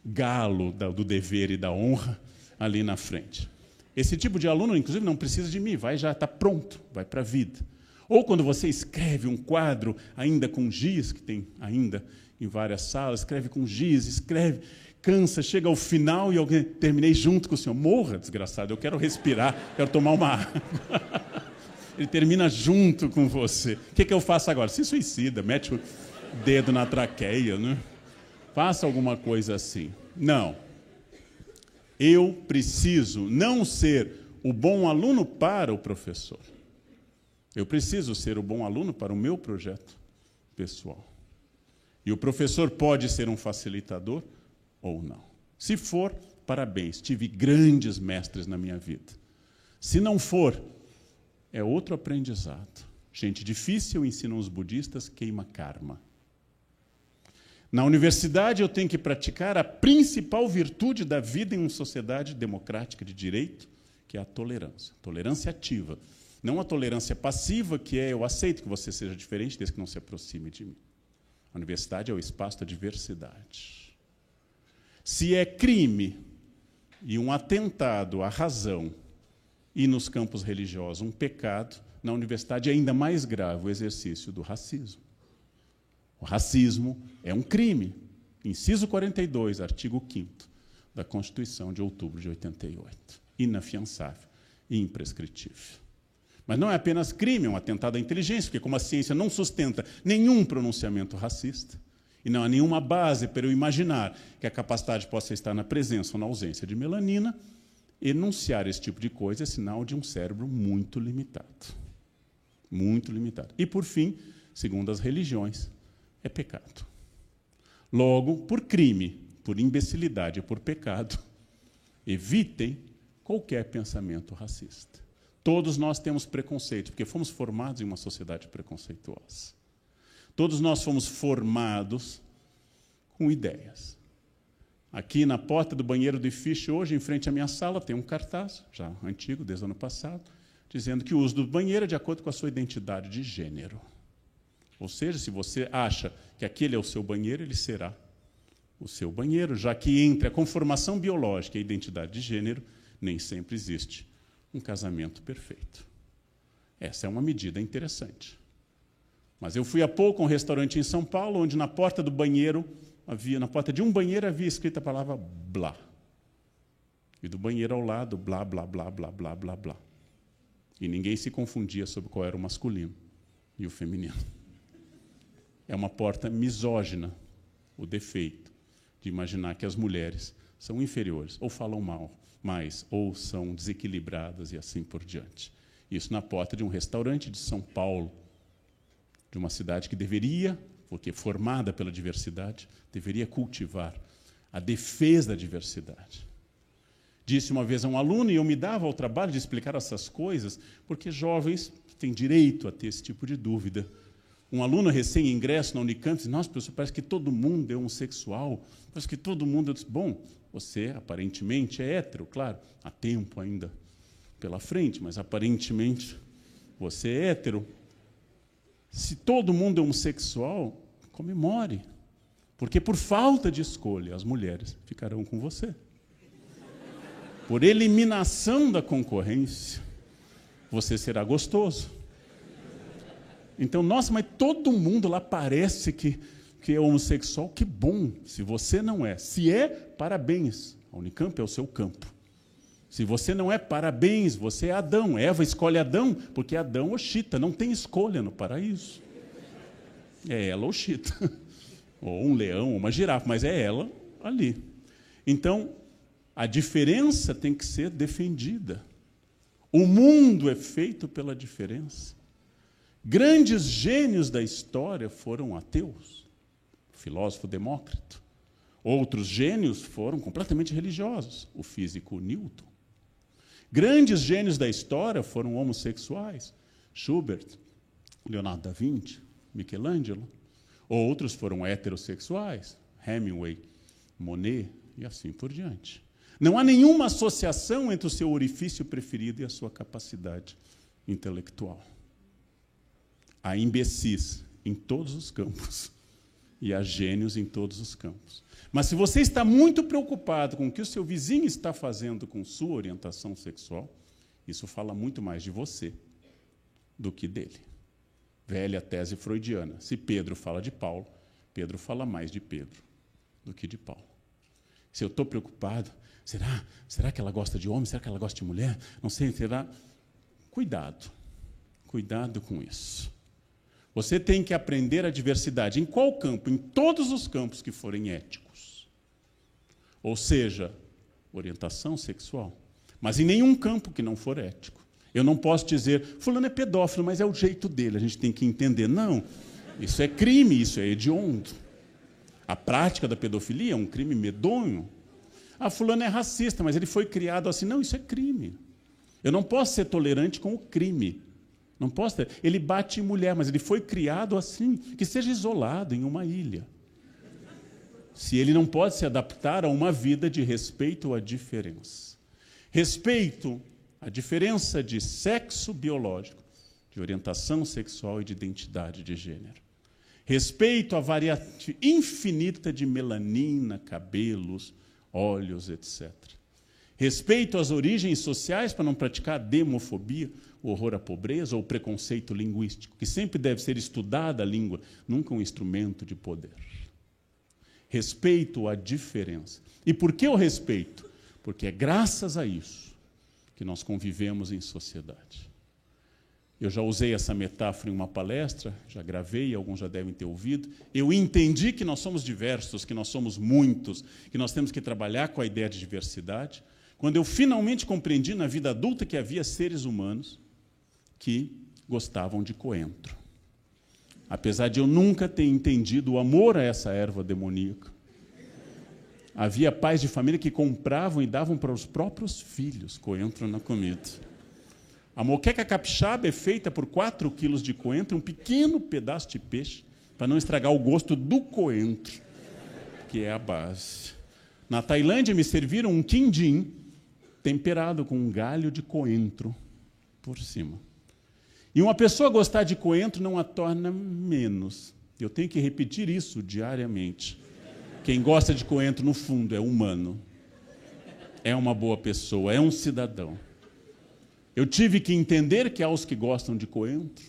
galo do dever e da honra ali na frente. Esse tipo de aluno, inclusive, não precisa de mim, vai já está pronto, vai para a vida. Ou quando você escreve um quadro ainda com giz, que tem ainda em várias salas, escreve com giz, escreve, cansa, chega ao final e alguém terminei junto com o senhor. Morra, desgraçado, eu quero respirar, quero tomar uma água. [laughs] Ele termina junto com você. O que, que eu faço agora? Se suicida, mete o dedo na traqueia, né? Faça alguma coisa assim. Não. Eu preciso não ser o bom aluno para o professor. Eu preciso ser o bom aluno para o meu projeto pessoal. E o professor pode ser um facilitador ou não. Se for, parabéns, tive grandes mestres na minha vida. Se não for, é outro aprendizado. Gente difícil, ensinam os budistas, queima karma. Na universidade, eu tenho que praticar a principal virtude da vida em uma sociedade democrática de direito, que é a tolerância. Tolerância ativa. Não a tolerância passiva, que é eu aceito que você seja diferente, desde que não se aproxime de mim. A universidade é o espaço da diversidade. Se é crime e um atentado à razão e nos campos religiosos um pecado, na universidade é ainda mais grave o exercício do racismo. O racismo é um crime. Inciso 42, artigo 5 da Constituição de outubro de 88. Inafiançável e imprescritível. Mas não é apenas crime, é um atentado à inteligência, porque como a ciência não sustenta nenhum pronunciamento racista, e não há nenhuma base para eu imaginar que a capacidade possa estar na presença ou na ausência de melanina, enunciar esse tipo de coisa é sinal de um cérebro muito limitado. Muito limitado. E, por fim, segundo as religiões, é pecado. Logo, por crime, por imbecilidade e por pecado, evitem qualquer pensamento racista. Todos nós temos preconceito, porque fomos formados em uma sociedade preconceituosa. Todos nós fomos formados com ideias. Aqui na porta do banheiro do IFISH, hoje, em frente à minha sala, tem um cartaz, já antigo, desde o ano passado, dizendo que o uso do banheiro é de acordo com a sua identidade de gênero. Ou seja, se você acha que aquele é o seu banheiro, ele será o seu banheiro, já que entre a conformação biológica e a identidade de gênero, nem sempre existe um casamento perfeito. Essa é uma medida interessante. Mas eu fui há pouco a um restaurante em São Paulo, onde na porta do banheiro havia, na porta de um banheiro havia escrita a palavra blá. E do banheiro ao lado, blá, blá, blá, blá, blá, blá, blá. E ninguém se confundia sobre qual era o masculino e o feminino. É uma porta misógina, o defeito de imaginar que as mulheres são inferiores, ou falam mal mais, ou são desequilibradas e assim por diante. Isso na porta de um restaurante de São Paulo, de uma cidade que deveria, porque formada pela diversidade, deveria cultivar a defesa da diversidade. Disse uma vez a um aluno, e eu me dava ao trabalho de explicar essas coisas, porque jovens têm direito a ter esse tipo de dúvida. Um aluno recém-ingresso na Unicamp disse: Nossa, professor, parece que todo mundo é homossexual, parece que todo mundo. Eu disse: Bom, você aparentemente é hétero, claro, há tempo ainda pela frente, mas aparentemente você é hétero. Se todo mundo é homossexual, comemore, porque por falta de escolha, as mulheres ficarão com você por eliminação da concorrência, você será gostoso. Então, nossa, mas todo mundo lá parece que, que é homossexual. Que bom, se você não é. Se é, parabéns. A Unicamp é o seu campo. Se você não é, parabéns, você é Adão. Eva escolhe Adão, porque Adão ou Chita, não tem escolha no paraíso. É ela ou Chita. [laughs] Ou um leão, ou uma girafa, mas é ela ali. Então, a diferença tem que ser defendida. O mundo é feito pela diferença. Grandes gênios da história foram ateus. O filósofo Demócrito. Outros gênios foram completamente religiosos. O físico Newton. Grandes gênios da história foram homossexuais. Schubert, Leonardo da Vinci, Michelangelo. Outros foram heterossexuais. Hemingway, Monet e assim por diante. Não há nenhuma associação entre o seu orifício preferido e a sua capacidade intelectual. Há imbecis em todos os campos e há gênios em todos os campos. Mas se você está muito preocupado com o que o seu vizinho está fazendo com sua orientação sexual, isso fala muito mais de você do que dele. Velha tese freudiana. Se Pedro fala de Paulo, Pedro fala mais de Pedro do que de Paulo. Se eu estou preocupado, Será? Será que ela gosta de homem? Será que ela gosta de mulher? Não sei, será? Cuidado. Cuidado com isso. Você tem que aprender a diversidade. Em qual campo? Em todos os campos que forem éticos. Ou seja, orientação sexual. Mas em nenhum campo que não for ético. Eu não posso dizer, fulano é pedófilo, mas é o jeito dele, a gente tem que entender. Não, isso é crime, isso é hediondo. A prática da pedofilia é um crime medonho. Ah, fulano é racista, mas ele foi criado assim. Não, isso é crime. Eu não posso ser tolerante com o crime. Não posso ter. Ele bate em mulher, mas ele foi criado assim, que seja isolado em uma ilha. Se ele não pode se adaptar a uma vida de respeito à diferença. Respeito à diferença de sexo biológico, de orientação sexual e de identidade de gênero. Respeito à variedade infinita de melanina, cabelos, olhos, etc. Respeito às origens sociais para não praticar demofobia, o horror à pobreza ou o preconceito linguístico, que sempre deve ser estudada a língua, nunca um instrumento de poder. Respeito à diferença. E por que o respeito? Porque é graças a isso que nós convivemos em sociedade. Eu já usei essa metáfora em uma palestra, já gravei, alguns já devem ter ouvido. Eu entendi que nós somos diversos, que nós somos muitos, que nós temos que trabalhar com a ideia de diversidade. Quando eu finalmente compreendi na vida adulta que havia seres humanos que gostavam de coentro. Apesar de eu nunca ter entendido o amor a essa erva demoníaca. Havia pais de família que compravam e davam para os próprios filhos coentro na comida. A moqueca capixaba é feita por 4 quilos de coentro, um pequeno pedaço de peixe, para não estragar o gosto do coentro, que é a base. Na Tailândia me serviram um quindim temperado com um galho de coentro por cima. E uma pessoa gostar de coentro não a torna menos. Eu tenho que repetir isso diariamente. Quem gosta de coentro, no fundo, é humano. É uma boa pessoa, é um cidadão. Eu tive que entender que há os que gostam de coentro.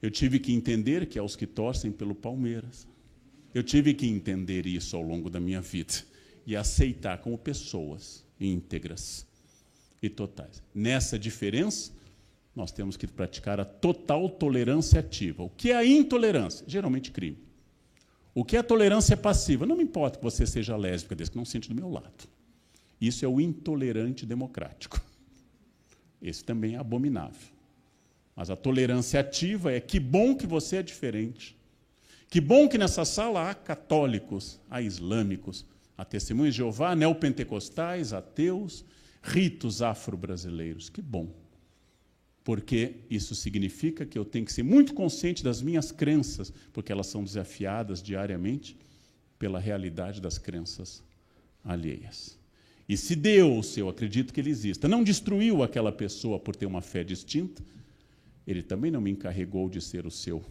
Eu tive que entender que há os que torcem pelo Palmeiras. Eu tive que entender isso ao longo da minha vida e aceitar como pessoas íntegras e totais. Nessa diferença, nós temos que praticar a total tolerância ativa. O que é a intolerância? Geralmente crime. O que é a tolerância passiva? Não me importa que você seja lésbica, desde que não sente do meu lado. Isso é o intolerante democrático. Esse também é abominável. Mas a tolerância ativa é que bom que você é diferente. Que bom que nessa sala há católicos, há islâmicos, há testemunhos de Jeová, neopentecostais, ateus, ritos afro-brasileiros. Que bom. Porque isso significa que eu tenho que ser muito consciente das minhas crenças, porque elas são desafiadas diariamente pela realidade das crenças alheias. E se Deus, eu acredito que Ele exista, não destruiu aquela pessoa por ter uma fé distinta, Ele também não me encarregou de ser o seu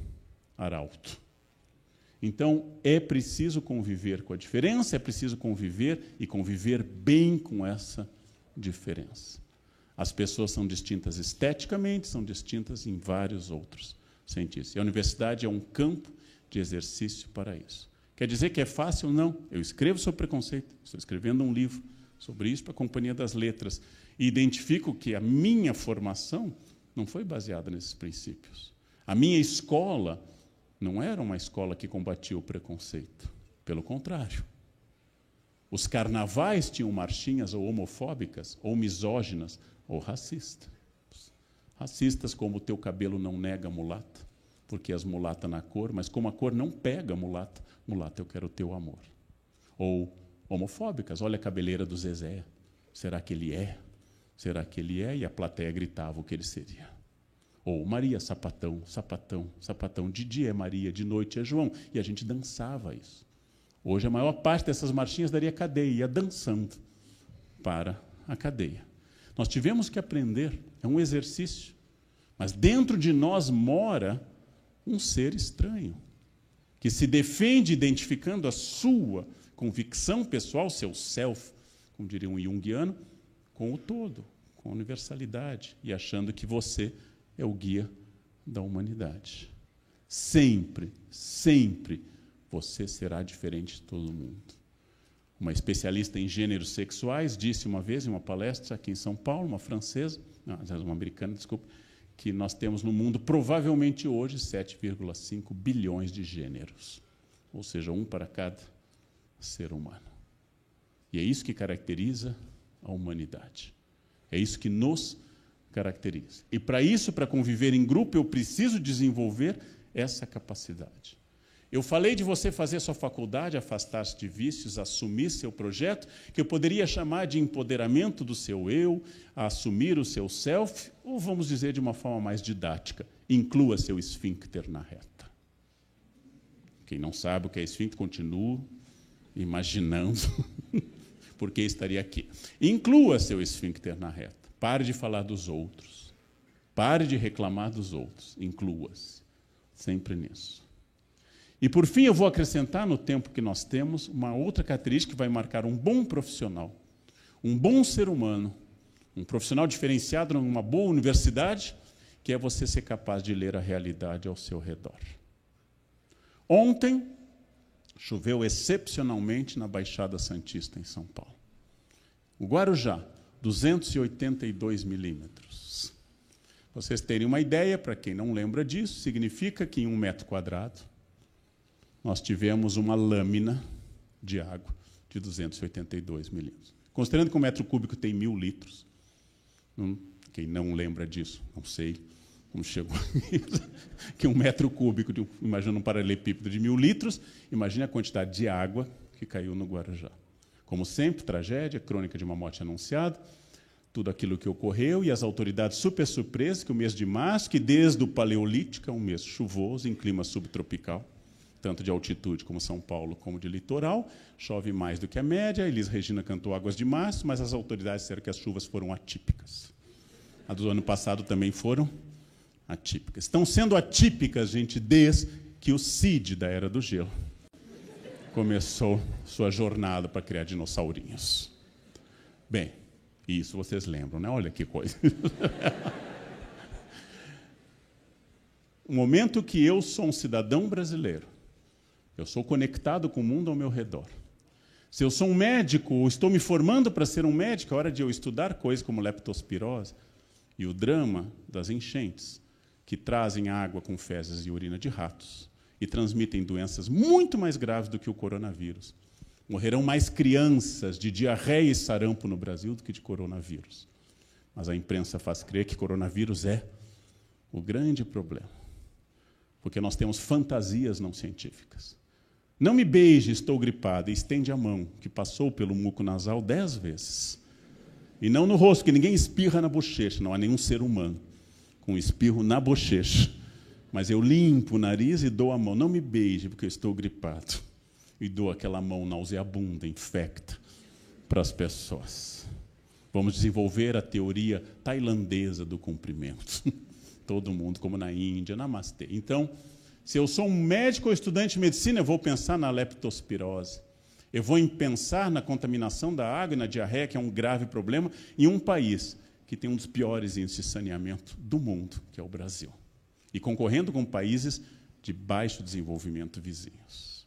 arauto. Então, é preciso conviver com a diferença, é preciso conviver e conviver bem com essa diferença. As pessoas são distintas esteticamente, são distintas em vários outros sentidos. E a universidade é um campo de exercício para isso. Quer dizer que é fácil? Não. Eu escrevo sobre preconceito, estou escrevendo um livro sobre isso para a Companhia das Letras. E identifico que a minha formação não foi baseada nesses princípios. A minha escola não era uma escola que combatia o preconceito. Pelo contrário. Os carnavais tinham marchinhas ou homofóbicas, ou misóginas, ou racistas. Racistas como o teu cabelo não nega mulata, porque as mulata na cor, mas como a cor não pega mulata, mulata eu quero o teu amor. Ou homofóbicas, olha a cabeleira do Zezé. Será que ele é? Será que ele é? E a plateia gritava o que ele seria. Ou Maria, sapatão, sapatão, sapatão. De dia é Maria, de noite é João. E a gente dançava isso. Hoje a maior parte dessas marchinhas daria cadeia, ia dançando para a cadeia. Nós tivemos que aprender, é um exercício. Mas dentro de nós mora um ser estranho, que se defende identificando a sua convicção pessoal, seu self, como diria um junguiano, com o todo, com a universalidade, e achando que você é o guia da humanidade. Sempre, sempre você será diferente de todo mundo. Uma especialista em gêneros sexuais disse uma vez em uma palestra aqui em São Paulo, uma francesa, não, uma americana, desculpa, que nós temos no mundo provavelmente hoje 7,5 bilhões de gêneros, ou seja, um para cada ser humano. E é isso que caracteriza a humanidade. É isso que nos caracteriza. E para isso, para conviver em grupo, eu preciso desenvolver essa capacidade. Eu falei de você fazer sua faculdade, afastar-se de vícios, assumir seu projeto, que eu poderia chamar de empoderamento do seu eu, assumir o seu self, ou vamos dizer de uma forma mais didática, inclua seu esfíncter na reta. Quem não sabe o que é esfíncter, continua imaginando [laughs] por que estaria aqui. Inclua seu esfíncter na reta. Pare de falar dos outros. Pare de reclamar dos outros. Inclua-se. Sempre nisso. E por fim, eu vou acrescentar no tempo que nós temos uma outra característica que vai marcar um bom profissional, um bom ser humano, um profissional diferenciado numa boa universidade, que é você ser capaz de ler a realidade ao seu redor. Ontem choveu excepcionalmente na Baixada Santista, em São Paulo. O Guarujá, 282 milímetros. Vocês terem uma ideia, para quem não lembra disso, significa que em um metro quadrado nós tivemos uma lâmina de água de 282 milímetros. Considerando que um metro cúbico tem mil litros, hum, quem não lembra disso, não sei como chegou [laughs] que um metro cúbico, de, imagina um paralelepípedo de mil litros, imagine a quantidade de água que caiu no Guarujá. Como sempre, tragédia, crônica de uma morte anunciada, tudo aquilo que ocorreu e as autoridades super surpresas que o mês de março, que desde o Paleolítico é um mês chuvoso em clima subtropical, tanto de altitude como São Paulo, como de litoral, chove mais do que a média. Elis Regina cantou águas de março, mas as autoridades disseram que as chuvas foram atípicas. A do ano passado também foram atípicas. Estão sendo atípicas, gente, desde que o Cid da Era do Gelo começou sua jornada para criar dinossaurinhos. Bem, isso vocês lembram, né? Olha que coisa. [laughs] o momento que eu sou um cidadão brasileiro, eu sou conectado com o mundo ao meu redor. Se eu sou um médico ou estou me formando para ser um médico, é hora de eu estudar coisas como leptospirose e o drama das enchentes, que trazem água com fezes e urina de ratos e transmitem doenças muito mais graves do que o coronavírus. Morrerão mais crianças de diarreia e sarampo no Brasil do que de coronavírus. Mas a imprensa faz crer que coronavírus é o grande problema. Porque nós temos fantasias não científicas. Não me beije, estou gripado, e estende a mão, que passou pelo muco nasal dez vezes. E não no rosto, que ninguém espirra na bochecha, não há nenhum ser humano com espirro na bochecha. Mas eu limpo o nariz e dou a mão. Não me beije, porque eu estou gripado. E dou aquela mão nauseabunda, infecta, para as pessoas. Vamos desenvolver a teoria tailandesa do cumprimento. [laughs] Todo mundo, como na Índia, namastê. Então, se eu sou um médico ou estudante de medicina, eu vou pensar na leptospirose. Eu vou pensar na contaminação da água e na diarreia, que é um grave problema, em um país que tem um dos piores índices de saneamento do mundo, que é o Brasil. E concorrendo com países de baixo desenvolvimento vizinhos.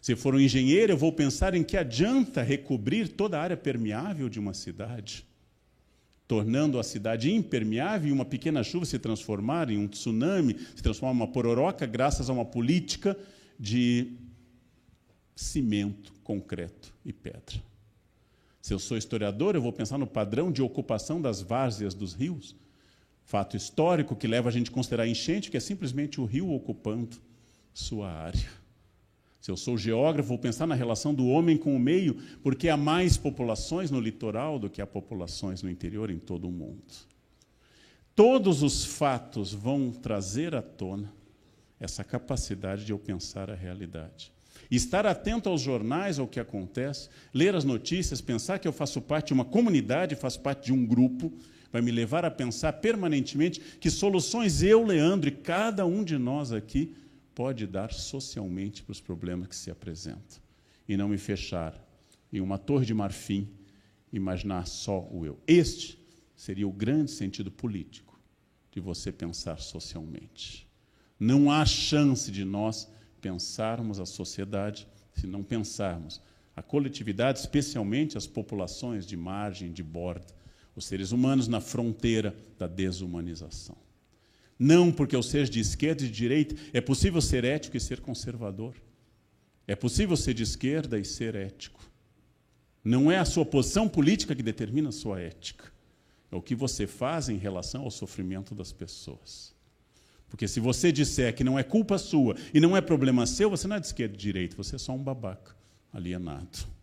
Se for um engenheiro, eu vou pensar em que adianta recobrir toda a área permeável de uma cidade tornando a cidade impermeável e uma pequena chuva se transformar em um tsunami, se transformar em uma pororoca, graças a uma política de cimento, concreto e pedra. Se eu sou historiador, eu vou pensar no padrão de ocupação das várzeas dos rios, fato histórico que leva a gente a considerar enchente, que é simplesmente o rio ocupando sua área. Se eu sou geógrafo, vou pensar na relação do homem com o meio, porque há mais populações no litoral do que há populações no interior em todo o mundo. Todos os fatos vão trazer à tona essa capacidade de eu pensar a realidade. Estar atento aos jornais, ao que acontece, ler as notícias, pensar que eu faço parte de uma comunidade, faço parte de um grupo, vai me levar a pensar permanentemente que soluções eu, Leandro, e cada um de nós aqui pode dar socialmente para os problemas que se apresentam. E não me fechar em uma torre de marfim, imaginar só o eu. Este seria o grande sentido político de você pensar socialmente. Não há chance de nós pensarmos a sociedade se não pensarmos a coletividade, especialmente as populações de margem, de borda, os seres humanos na fronteira da desumanização. Não porque eu seja de esquerda e de direita, é possível ser ético e ser conservador. É possível ser de esquerda e ser ético. Não é a sua posição política que determina a sua ética. É o que você faz em relação ao sofrimento das pessoas. Porque se você disser que não é culpa sua e não é problema seu, você não é de esquerda e de direita, você é só um babaca alienado.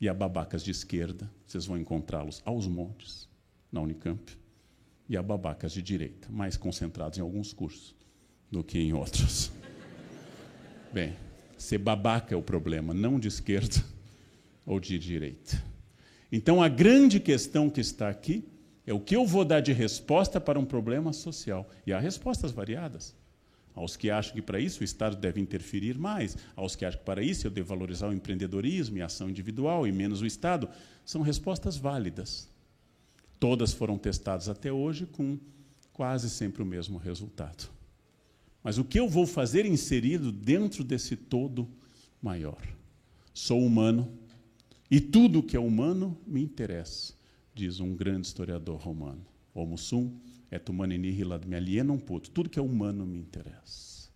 E há babacas de esquerda, vocês vão encontrá-los aos montes na Unicamp e a babacas de direita, mais concentrados em alguns cursos do que em outros. [laughs] Bem, ser babaca é o problema, não de esquerda ou de direita. Então, a grande questão que está aqui é o que eu vou dar de resposta para um problema social. E há respostas variadas. Aos que acham que para isso o Estado deve interferir mais, aos que acham que para isso eu devo valorizar o empreendedorismo e a ação individual e menos o Estado, são respostas válidas. Todas foram testadas até hoje com quase sempre o mesmo resultado. Mas o que eu vou fazer inserido dentro desse todo maior? Sou humano e tudo que é humano me interessa, diz um grande historiador romano. Homo sum et humani nihil ad me alienum puto. Tudo que é humano me interessa.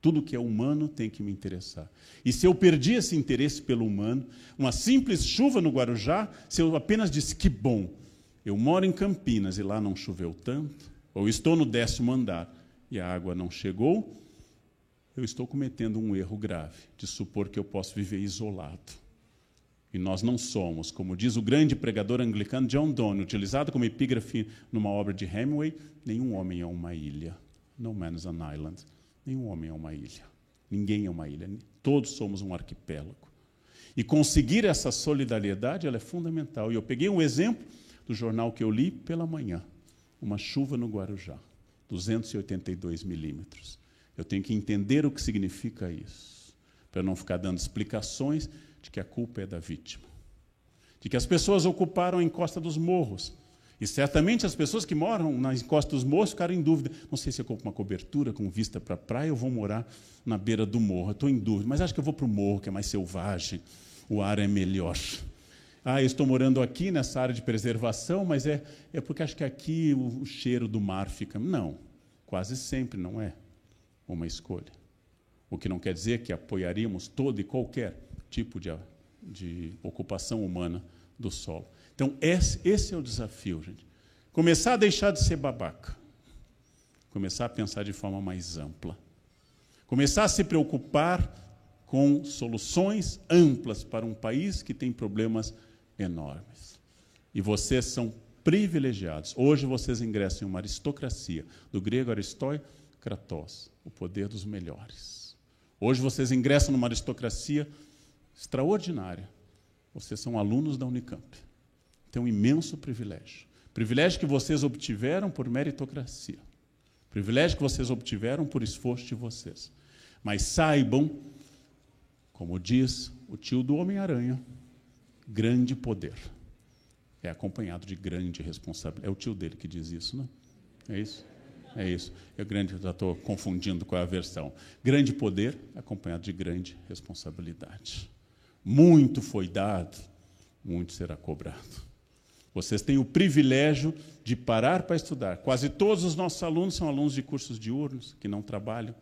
Tudo que é humano tem que me interessar. E se eu perdi esse interesse pelo humano, uma simples chuva no Guarujá, se eu apenas disse que bom, eu moro em Campinas e lá não choveu tanto, ou estou no décimo andar e a água não chegou, eu estou cometendo um erro grave de supor que eu posso viver isolado. E nós não somos, como diz o grande pregador anglicano John Donne, utilizado como epígrafe numa obra de Hemingway, nenhum homem é uma ilha. No man is an island. Nenhum homem é uma ilha. Ninguém é uma ilha. Todos somos um arquipélago. E conseguir essa solidariedade ela é fundamental. E eu peguei um exemplo do jornal que eu li pela manhã, uma chuva no Guarujá. 282 milímetros. Eu tenho que entender o que significa isso, para não ficar dando explicações de que a culpa é da vítima, de que as pessoas ocuparam a encosta dos morros. E certamente as pessoas que moram na encosta dos morros ficaram em dúvida. Não sei se eu compro uma cobertura com vista para a praia ou vou morar na beira do morro. Estou em dúvida, mas acho que eu vou para o morro, que é mais selvagem, o ar é melhor. Ah, eu estou morando aqui nessa área de preservação, mas é, é porque acho que aqui o, o cheiro do mar fica. Não, quase sempre não é uma escolha. O que não quer dizer que apoiaríamos todo e qualquer tipo de, de ocupação humana do solo. Então, esse, esse é o desafio, gente. Começar a deixar de ser babaca. Começar a pensar de forma mais ampla. Começar a se preocupar com soluções amplas para um país que tem problemas enormes. E vocês são privilegiados. Hoje vocês ingressam em uma aristocracia, do grego aristoi, kratos, o poder dos melhores. Hoje vocês ingressam numa aristocracia extraordinária. Vocês são alunos da Unicamp. Tem um imenso privilégio. Privilégio que vocês obtiveram por meritocracia. Privilégio que vocês obtiveram por esforço de vocês. Mas saibam, como diz o tio do Homem-Aranha, grande poder é acompanhado de grande responsabilidade. É o tio dele que diz isso, não? É isso? É isso. É grande, já estou confundindo com a versão. Grande poder acompanhado de grande responsabilidade. Muito foi dado, muito será cobrado. Vocês têm o privilégio de parar para estudar. Quase todos os nossos alunos são alunos de cursos diurnos, que não trabalham.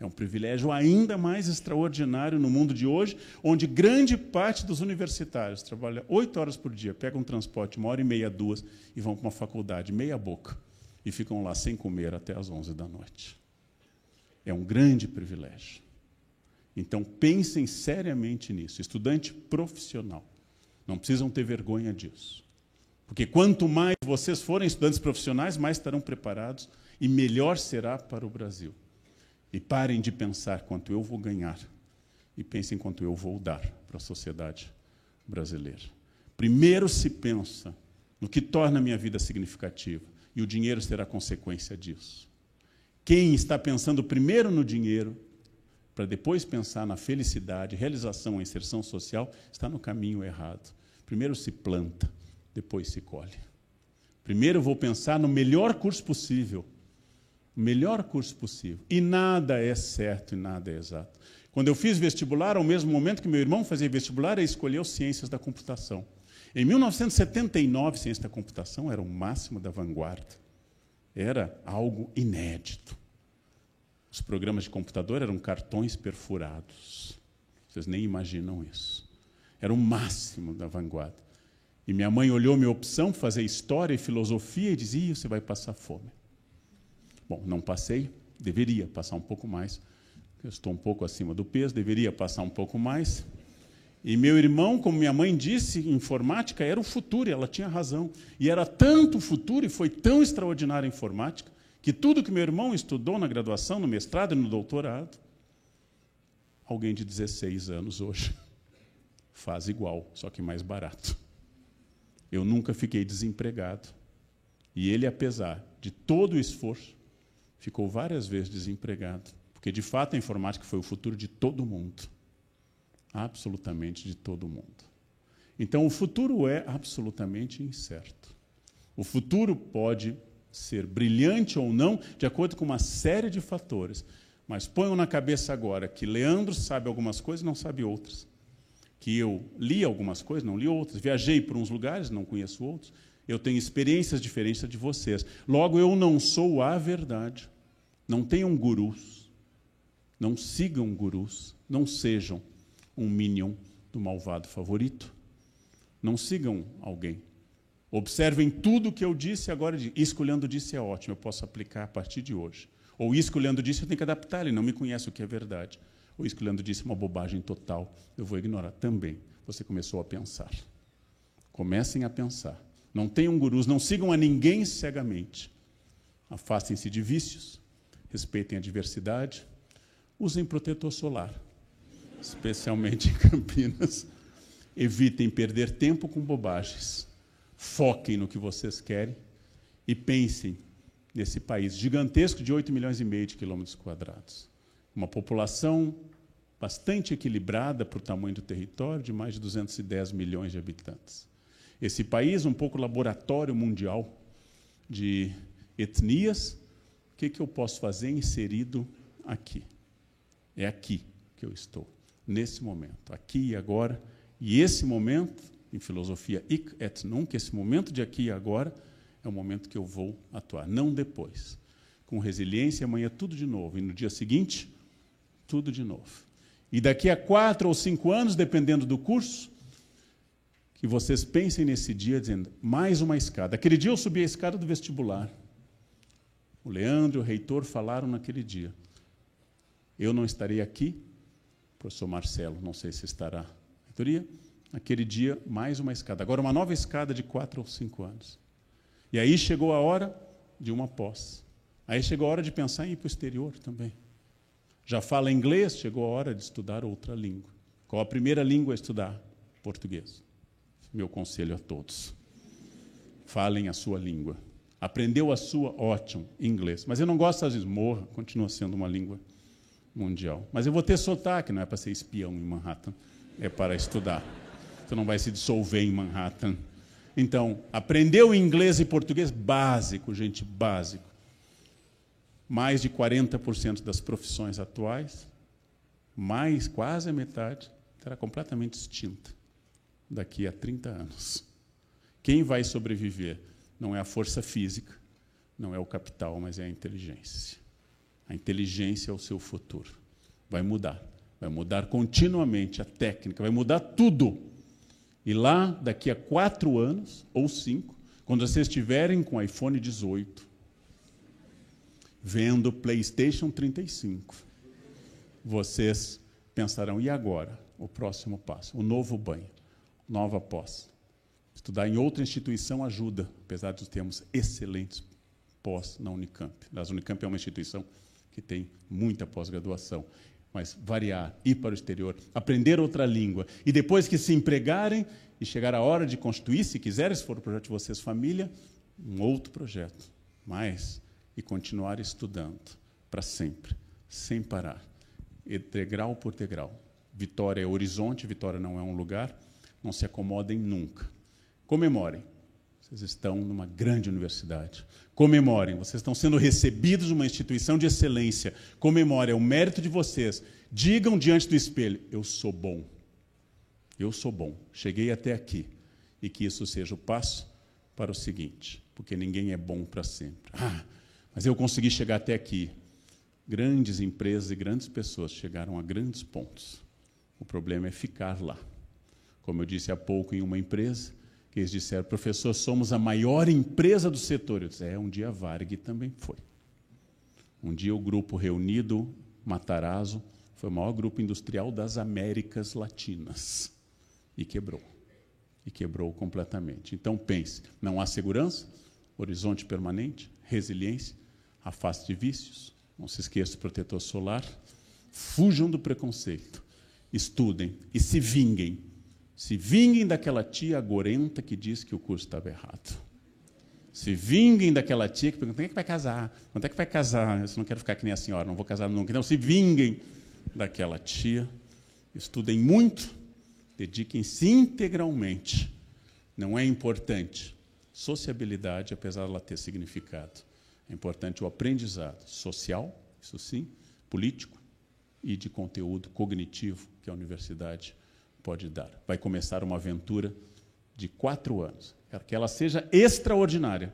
É um privilégio ainda mais extraordinário no mundo de hoje, onde grande parte dos universitários trabalha oito horas por dia, pegam um transporte, uma hora e meia, duas, e vão para uma faculdade, meia boca e ficam lá sem comer até as 11 da noite. É um grande privilégio. Então, pensem seriamente nisso. Estudante profissional. Não precisam ter vergonha disso. Porque quanto mais vocês forem estudantes profissionais, mais estarão preparados e melhor será para o Brasil. E parem de pensar quanto eu vou ganhar e pensem quanto eu vou dar para a sociedade brasileira. Primeiro se pensa no que torna a minha vida significativa e o dinheiro será consequência disso. Quem está pensando primeiro no dinheiro, para depois pensar na felicidade, realização, inserção social, está no caminho errado. Primeiro se planta, depois se colhe. Primeiro vou pensar no melhor curso possível. O melhor curso possível. E nada é certo e nada é exato. Quando eu fiz vestibular, ao mesmo momento que meu irmão fazia vestibular, ele escolheu ciências da computação. Em 1979, ciência da computação era o máximo da vanguarda. Era algo inédito. Os programas de computador eram cartões perfurados. Vocês nem imaginam isso. Era o máximo da vanguarda. E minha mãe olhou minha opção, fazer história e filosofia, e dizia: você vai passar fome. Bom, não passei, deveria passar um pouco mais. Eu estou um pouco acima do peso, deveria passar um pouco mais. E meu irmão, como minha mãe disse, informática era o futuro, e ela tinha razão. E era tanto futuro e foi tão extraordinária a informática, que tudo que meu irmão estudou na graduação, no mestrado e no doutorado, alguém de 16 anos hoje [laughs] faz igual, só que mais barato. Eu nunca fiquei desempregado. E ele, apesar de todo o esforço, ficou várias vezes desempregado. Porque, de fato, a informática foi o futuro de todo mundo absolutamente de todo mundo. Então, o futuro é absolutamente incerto. O futuro pode ser brilhante ou não, de acordo com uma série de fatores. Mas ponham na cabeça agora que Leandro sabe algumas coisas e não sabe outras. Que eu li algumas coisas, não li outras. Viajei por uns lugares, não conheço outros. Eu tenho experiências diferentes de vocês. Logo, eu não sou a verdade. Não tenham gurus. Não sigam gurus. Não sejam um minion do malvado favorito. Não sigam alguém. Observem tudo o que eu disse agora. Escolhendo disse é ótimo, eu posso aplicar a partir de hoje. Ou escolhendo disse eu tenho que adaptar, ele não me conhece o que é verdade. Ou escolhendo disse uma bobagem total, eu vou ignorar também. Você começou a pensar. Comecem a pensar. Não tenham gurus, não sigam a ninguém cegamente. Afastem-se de vícios, respeitem a diversidade, usem protetor solar especialmente em [laughs] Campinas, evitem perder tempo com bobagens. Foquem no que vocês querem e pensem nesse país gigantesco de 8 milhões e meio de quilômetros quadrados. Uma população bastante equilibrada por tamanho do território, de mais de 210 milhões de habitantes. Esse país, um pouco laboratório mundial de etnias, o que, que eu posso fazer inserido aqui? É aqui que eu estou, nesse momento, aqui e agora. E esse momento, em filosofia hic et nunc, esse momento de aqui e agora, é o momento que eu vou atuar, não depois. Com resiliência, amanhã tudo de novo. E no dia seguinte, tudo de novo. E daqui a quatro ou cinco anos, dependendo do curso, que vocês pensem nesse dia dizendo, mais uma escada. Aquele dia eu subi a escada do vestibular. O Leandro e o reitor falaram naquele dia. Eu não estarei aqui, professor Marcelo, não sei se estará. Reitoria, naquele dia, mais uma escada. Agora, uma nova escada de quatro ou cinco anos. E aí chegou a hora de uma pós. Aí chegou a hora de pensar em ir para o exterior também. Já fala inglês, chegou a hora de estudar outra língua. Qual a primeira língua a estudar? Português. Meu conselho a todos. Falem a sua língua. Aprendeu a sua, ótimo, inglês. Mas eu não gosto, às vezes, morra, continua sendo uma língua mundial. Mas eu vou ter sotaque, não é para ser espião em Manhattan, é para estudar. Você não vai se dissolver em Manhattan. Então, aprendeu inglês e português básico, gente, básico. Mais de 40% das profissões atuais, mais quase a metade, será completamente extinta daqui a 30 anos. Quem vai sobreviver não é a força física, não é o capital, mas é a inteligência. A inteligência é o seu futuro. Vai mudar. Vai mudar continuamente a técnica, vai mudar tudo. E lá, daqui a quatro anos, ou cinco, quando vocês estiverem com iPhone 18, vendo PlayStation 35, vocês pensarão: e agora? O próximo passo, o novo banho, nova pós. Estudar em outra instituição ajuda, apesar de termos excelentes pós na Unicamp. A Unicamp é uma instituição que tem muita pós-graduação mas variar, ir para o exterior, aprender outra língua. E depois que se empregarem e chegar a hora de constituir, se quiserem, se for o projeto de vocês, família, um outro projeto. Mais e continuar estudando para sempre, sem parar, degrau por degrau. Vitória é horizonte, vitória não é um lugar. Não se acomodem nunca. Comemorem. Vocês estão numa grande universidade. Comemorem, vocês estão sendo recebidos numa instituição de excelência. Comemorem, é o mérito de vocês. Digam diante do espelho: Eu sou bom. Eu sou bom. Cheguei até aqui. E que isso seja o passo para o seguinte, porque ninguém é bom para sempre. Ah, mas eu consegui chegar até aqui. Grandes empresas e grandes pessoas chegaram a grandes pontos. O problema é ficar lá. Como eu disse há pouco em uma empresa, que eles disseram, professor, somos a maior empresa do setor. Eu disse, é, um dia a Varg também foi. Um dia o grupo reunido, Matarazzo, foi o maior grupo industrial das Américas Latinas. E quebrou. E quebrou completamente. Então pense, não há segurança, horizonte permanente, resiliência, afaste de vícios, não se esqueça do protetor solar, fujam do preconceito, estudem e se vinguem se vinguem daquela tia gorenta que disse que o curso estava errado. Se vinguem daquela tia que pergunta: quando é que vai casar? Quando é que vai casar? Eu não quero ficar que nem a senhora, não vou casar nunca. Não, se vinguem daquela tia. Estudem muito, dediquem-se integralmente. Não é importante sociabilidade, apesar de ela ter significado. É importante o aprendizado social, isso sim, político e de conteúdo cognitivo que a universidade pode dar. Vai começar uma aventura de quatro anos. Quero que ela seja extraordinária,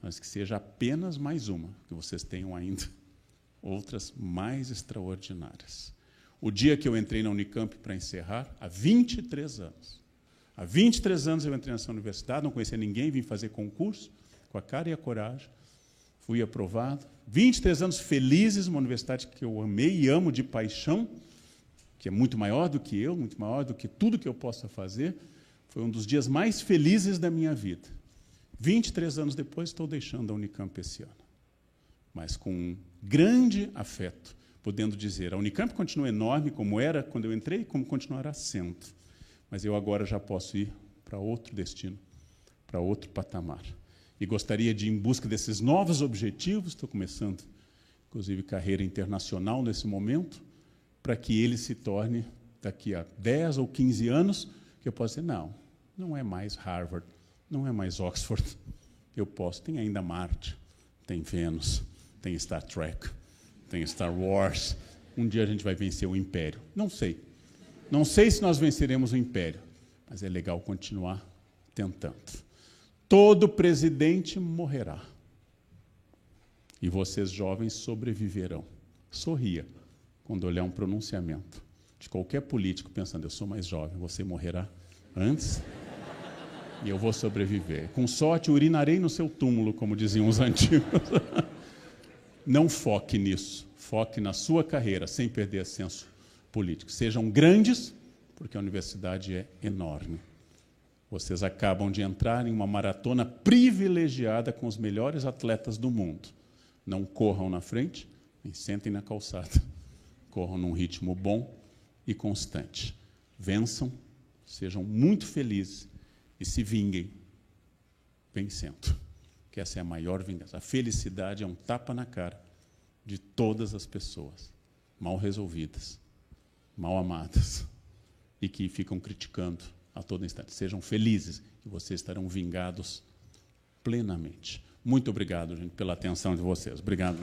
mas que seja apenas mais uma, que vocês tenham ainda [laughs] outras mais extraordinárias. O dia que eu entrei na Unicamp para encerrar, há 23 anos. Há 23 anos eu entrei nessa universidade, não conhecia ninguém, vim fazer concurso, com a cara e a coragem. Fui aprovado. 23 anos felizes, uma universidade que eu amei e amo de paixão que é muito maior do que eu, muito maior do que tudo que eu possa fazer, foi um dos dias mais felizes da minha vida. 23 anos depois, estou deixando a Unicamp esse ano. Mas com um grande afeto, podendo dizer: a Unicamp continua enorme, como era quando eu entrei, como continuará sendo. Mas eu agora já posso ir para outro destino, para outro patamar. e gostaria de ir em busca desses novos objetivos, estou começando, inclusive, carreira internacional nesse momento, para que ele se torne, daqui a 10 ou 15 anos, que eu possa dizer, não, não é mais Harvard, não é mais Oxford, eu posso, tem ainda Marte, tem Vênus, tem Star Trek, tem Star Wars, um dia a gente vai vencer o Império. Não sei. Não sei se nós venceremos o Império, mas é legal continuar tentando. Todo presidente morrerá. E vocês jovens sobreviverão. Sorria quando olhar um pronunciamento de qualquer político pensando, eu sou mais jovem, você morrerá antes e eu vou sobreviver. Com sorte, urinarei no seu túmulo, como diziam os [laughs] antigos. Não foque nisso. Foque na sua carreira, sem perder senso político. Sejam grandes, porque a universidade é enorme. Vocês acabam de entrar em uma maratona privilegiada com os melhores atletas do mundo. Não corram na frente, nem sentem na calçada. Corram num ritmo bom e constante. Vençam, sejam muito felizes e se vinguem vencendo. Que essa é a maior vingança. A felicidade é um tapa na cara de todas as pessoas mal resolvidas, mal amadas e que ficam criticando a todo instante. Sejam felizes que vocês estarão vingados plenamente. Muito obrigado, gente, pela atenção de vocês. Obrigado.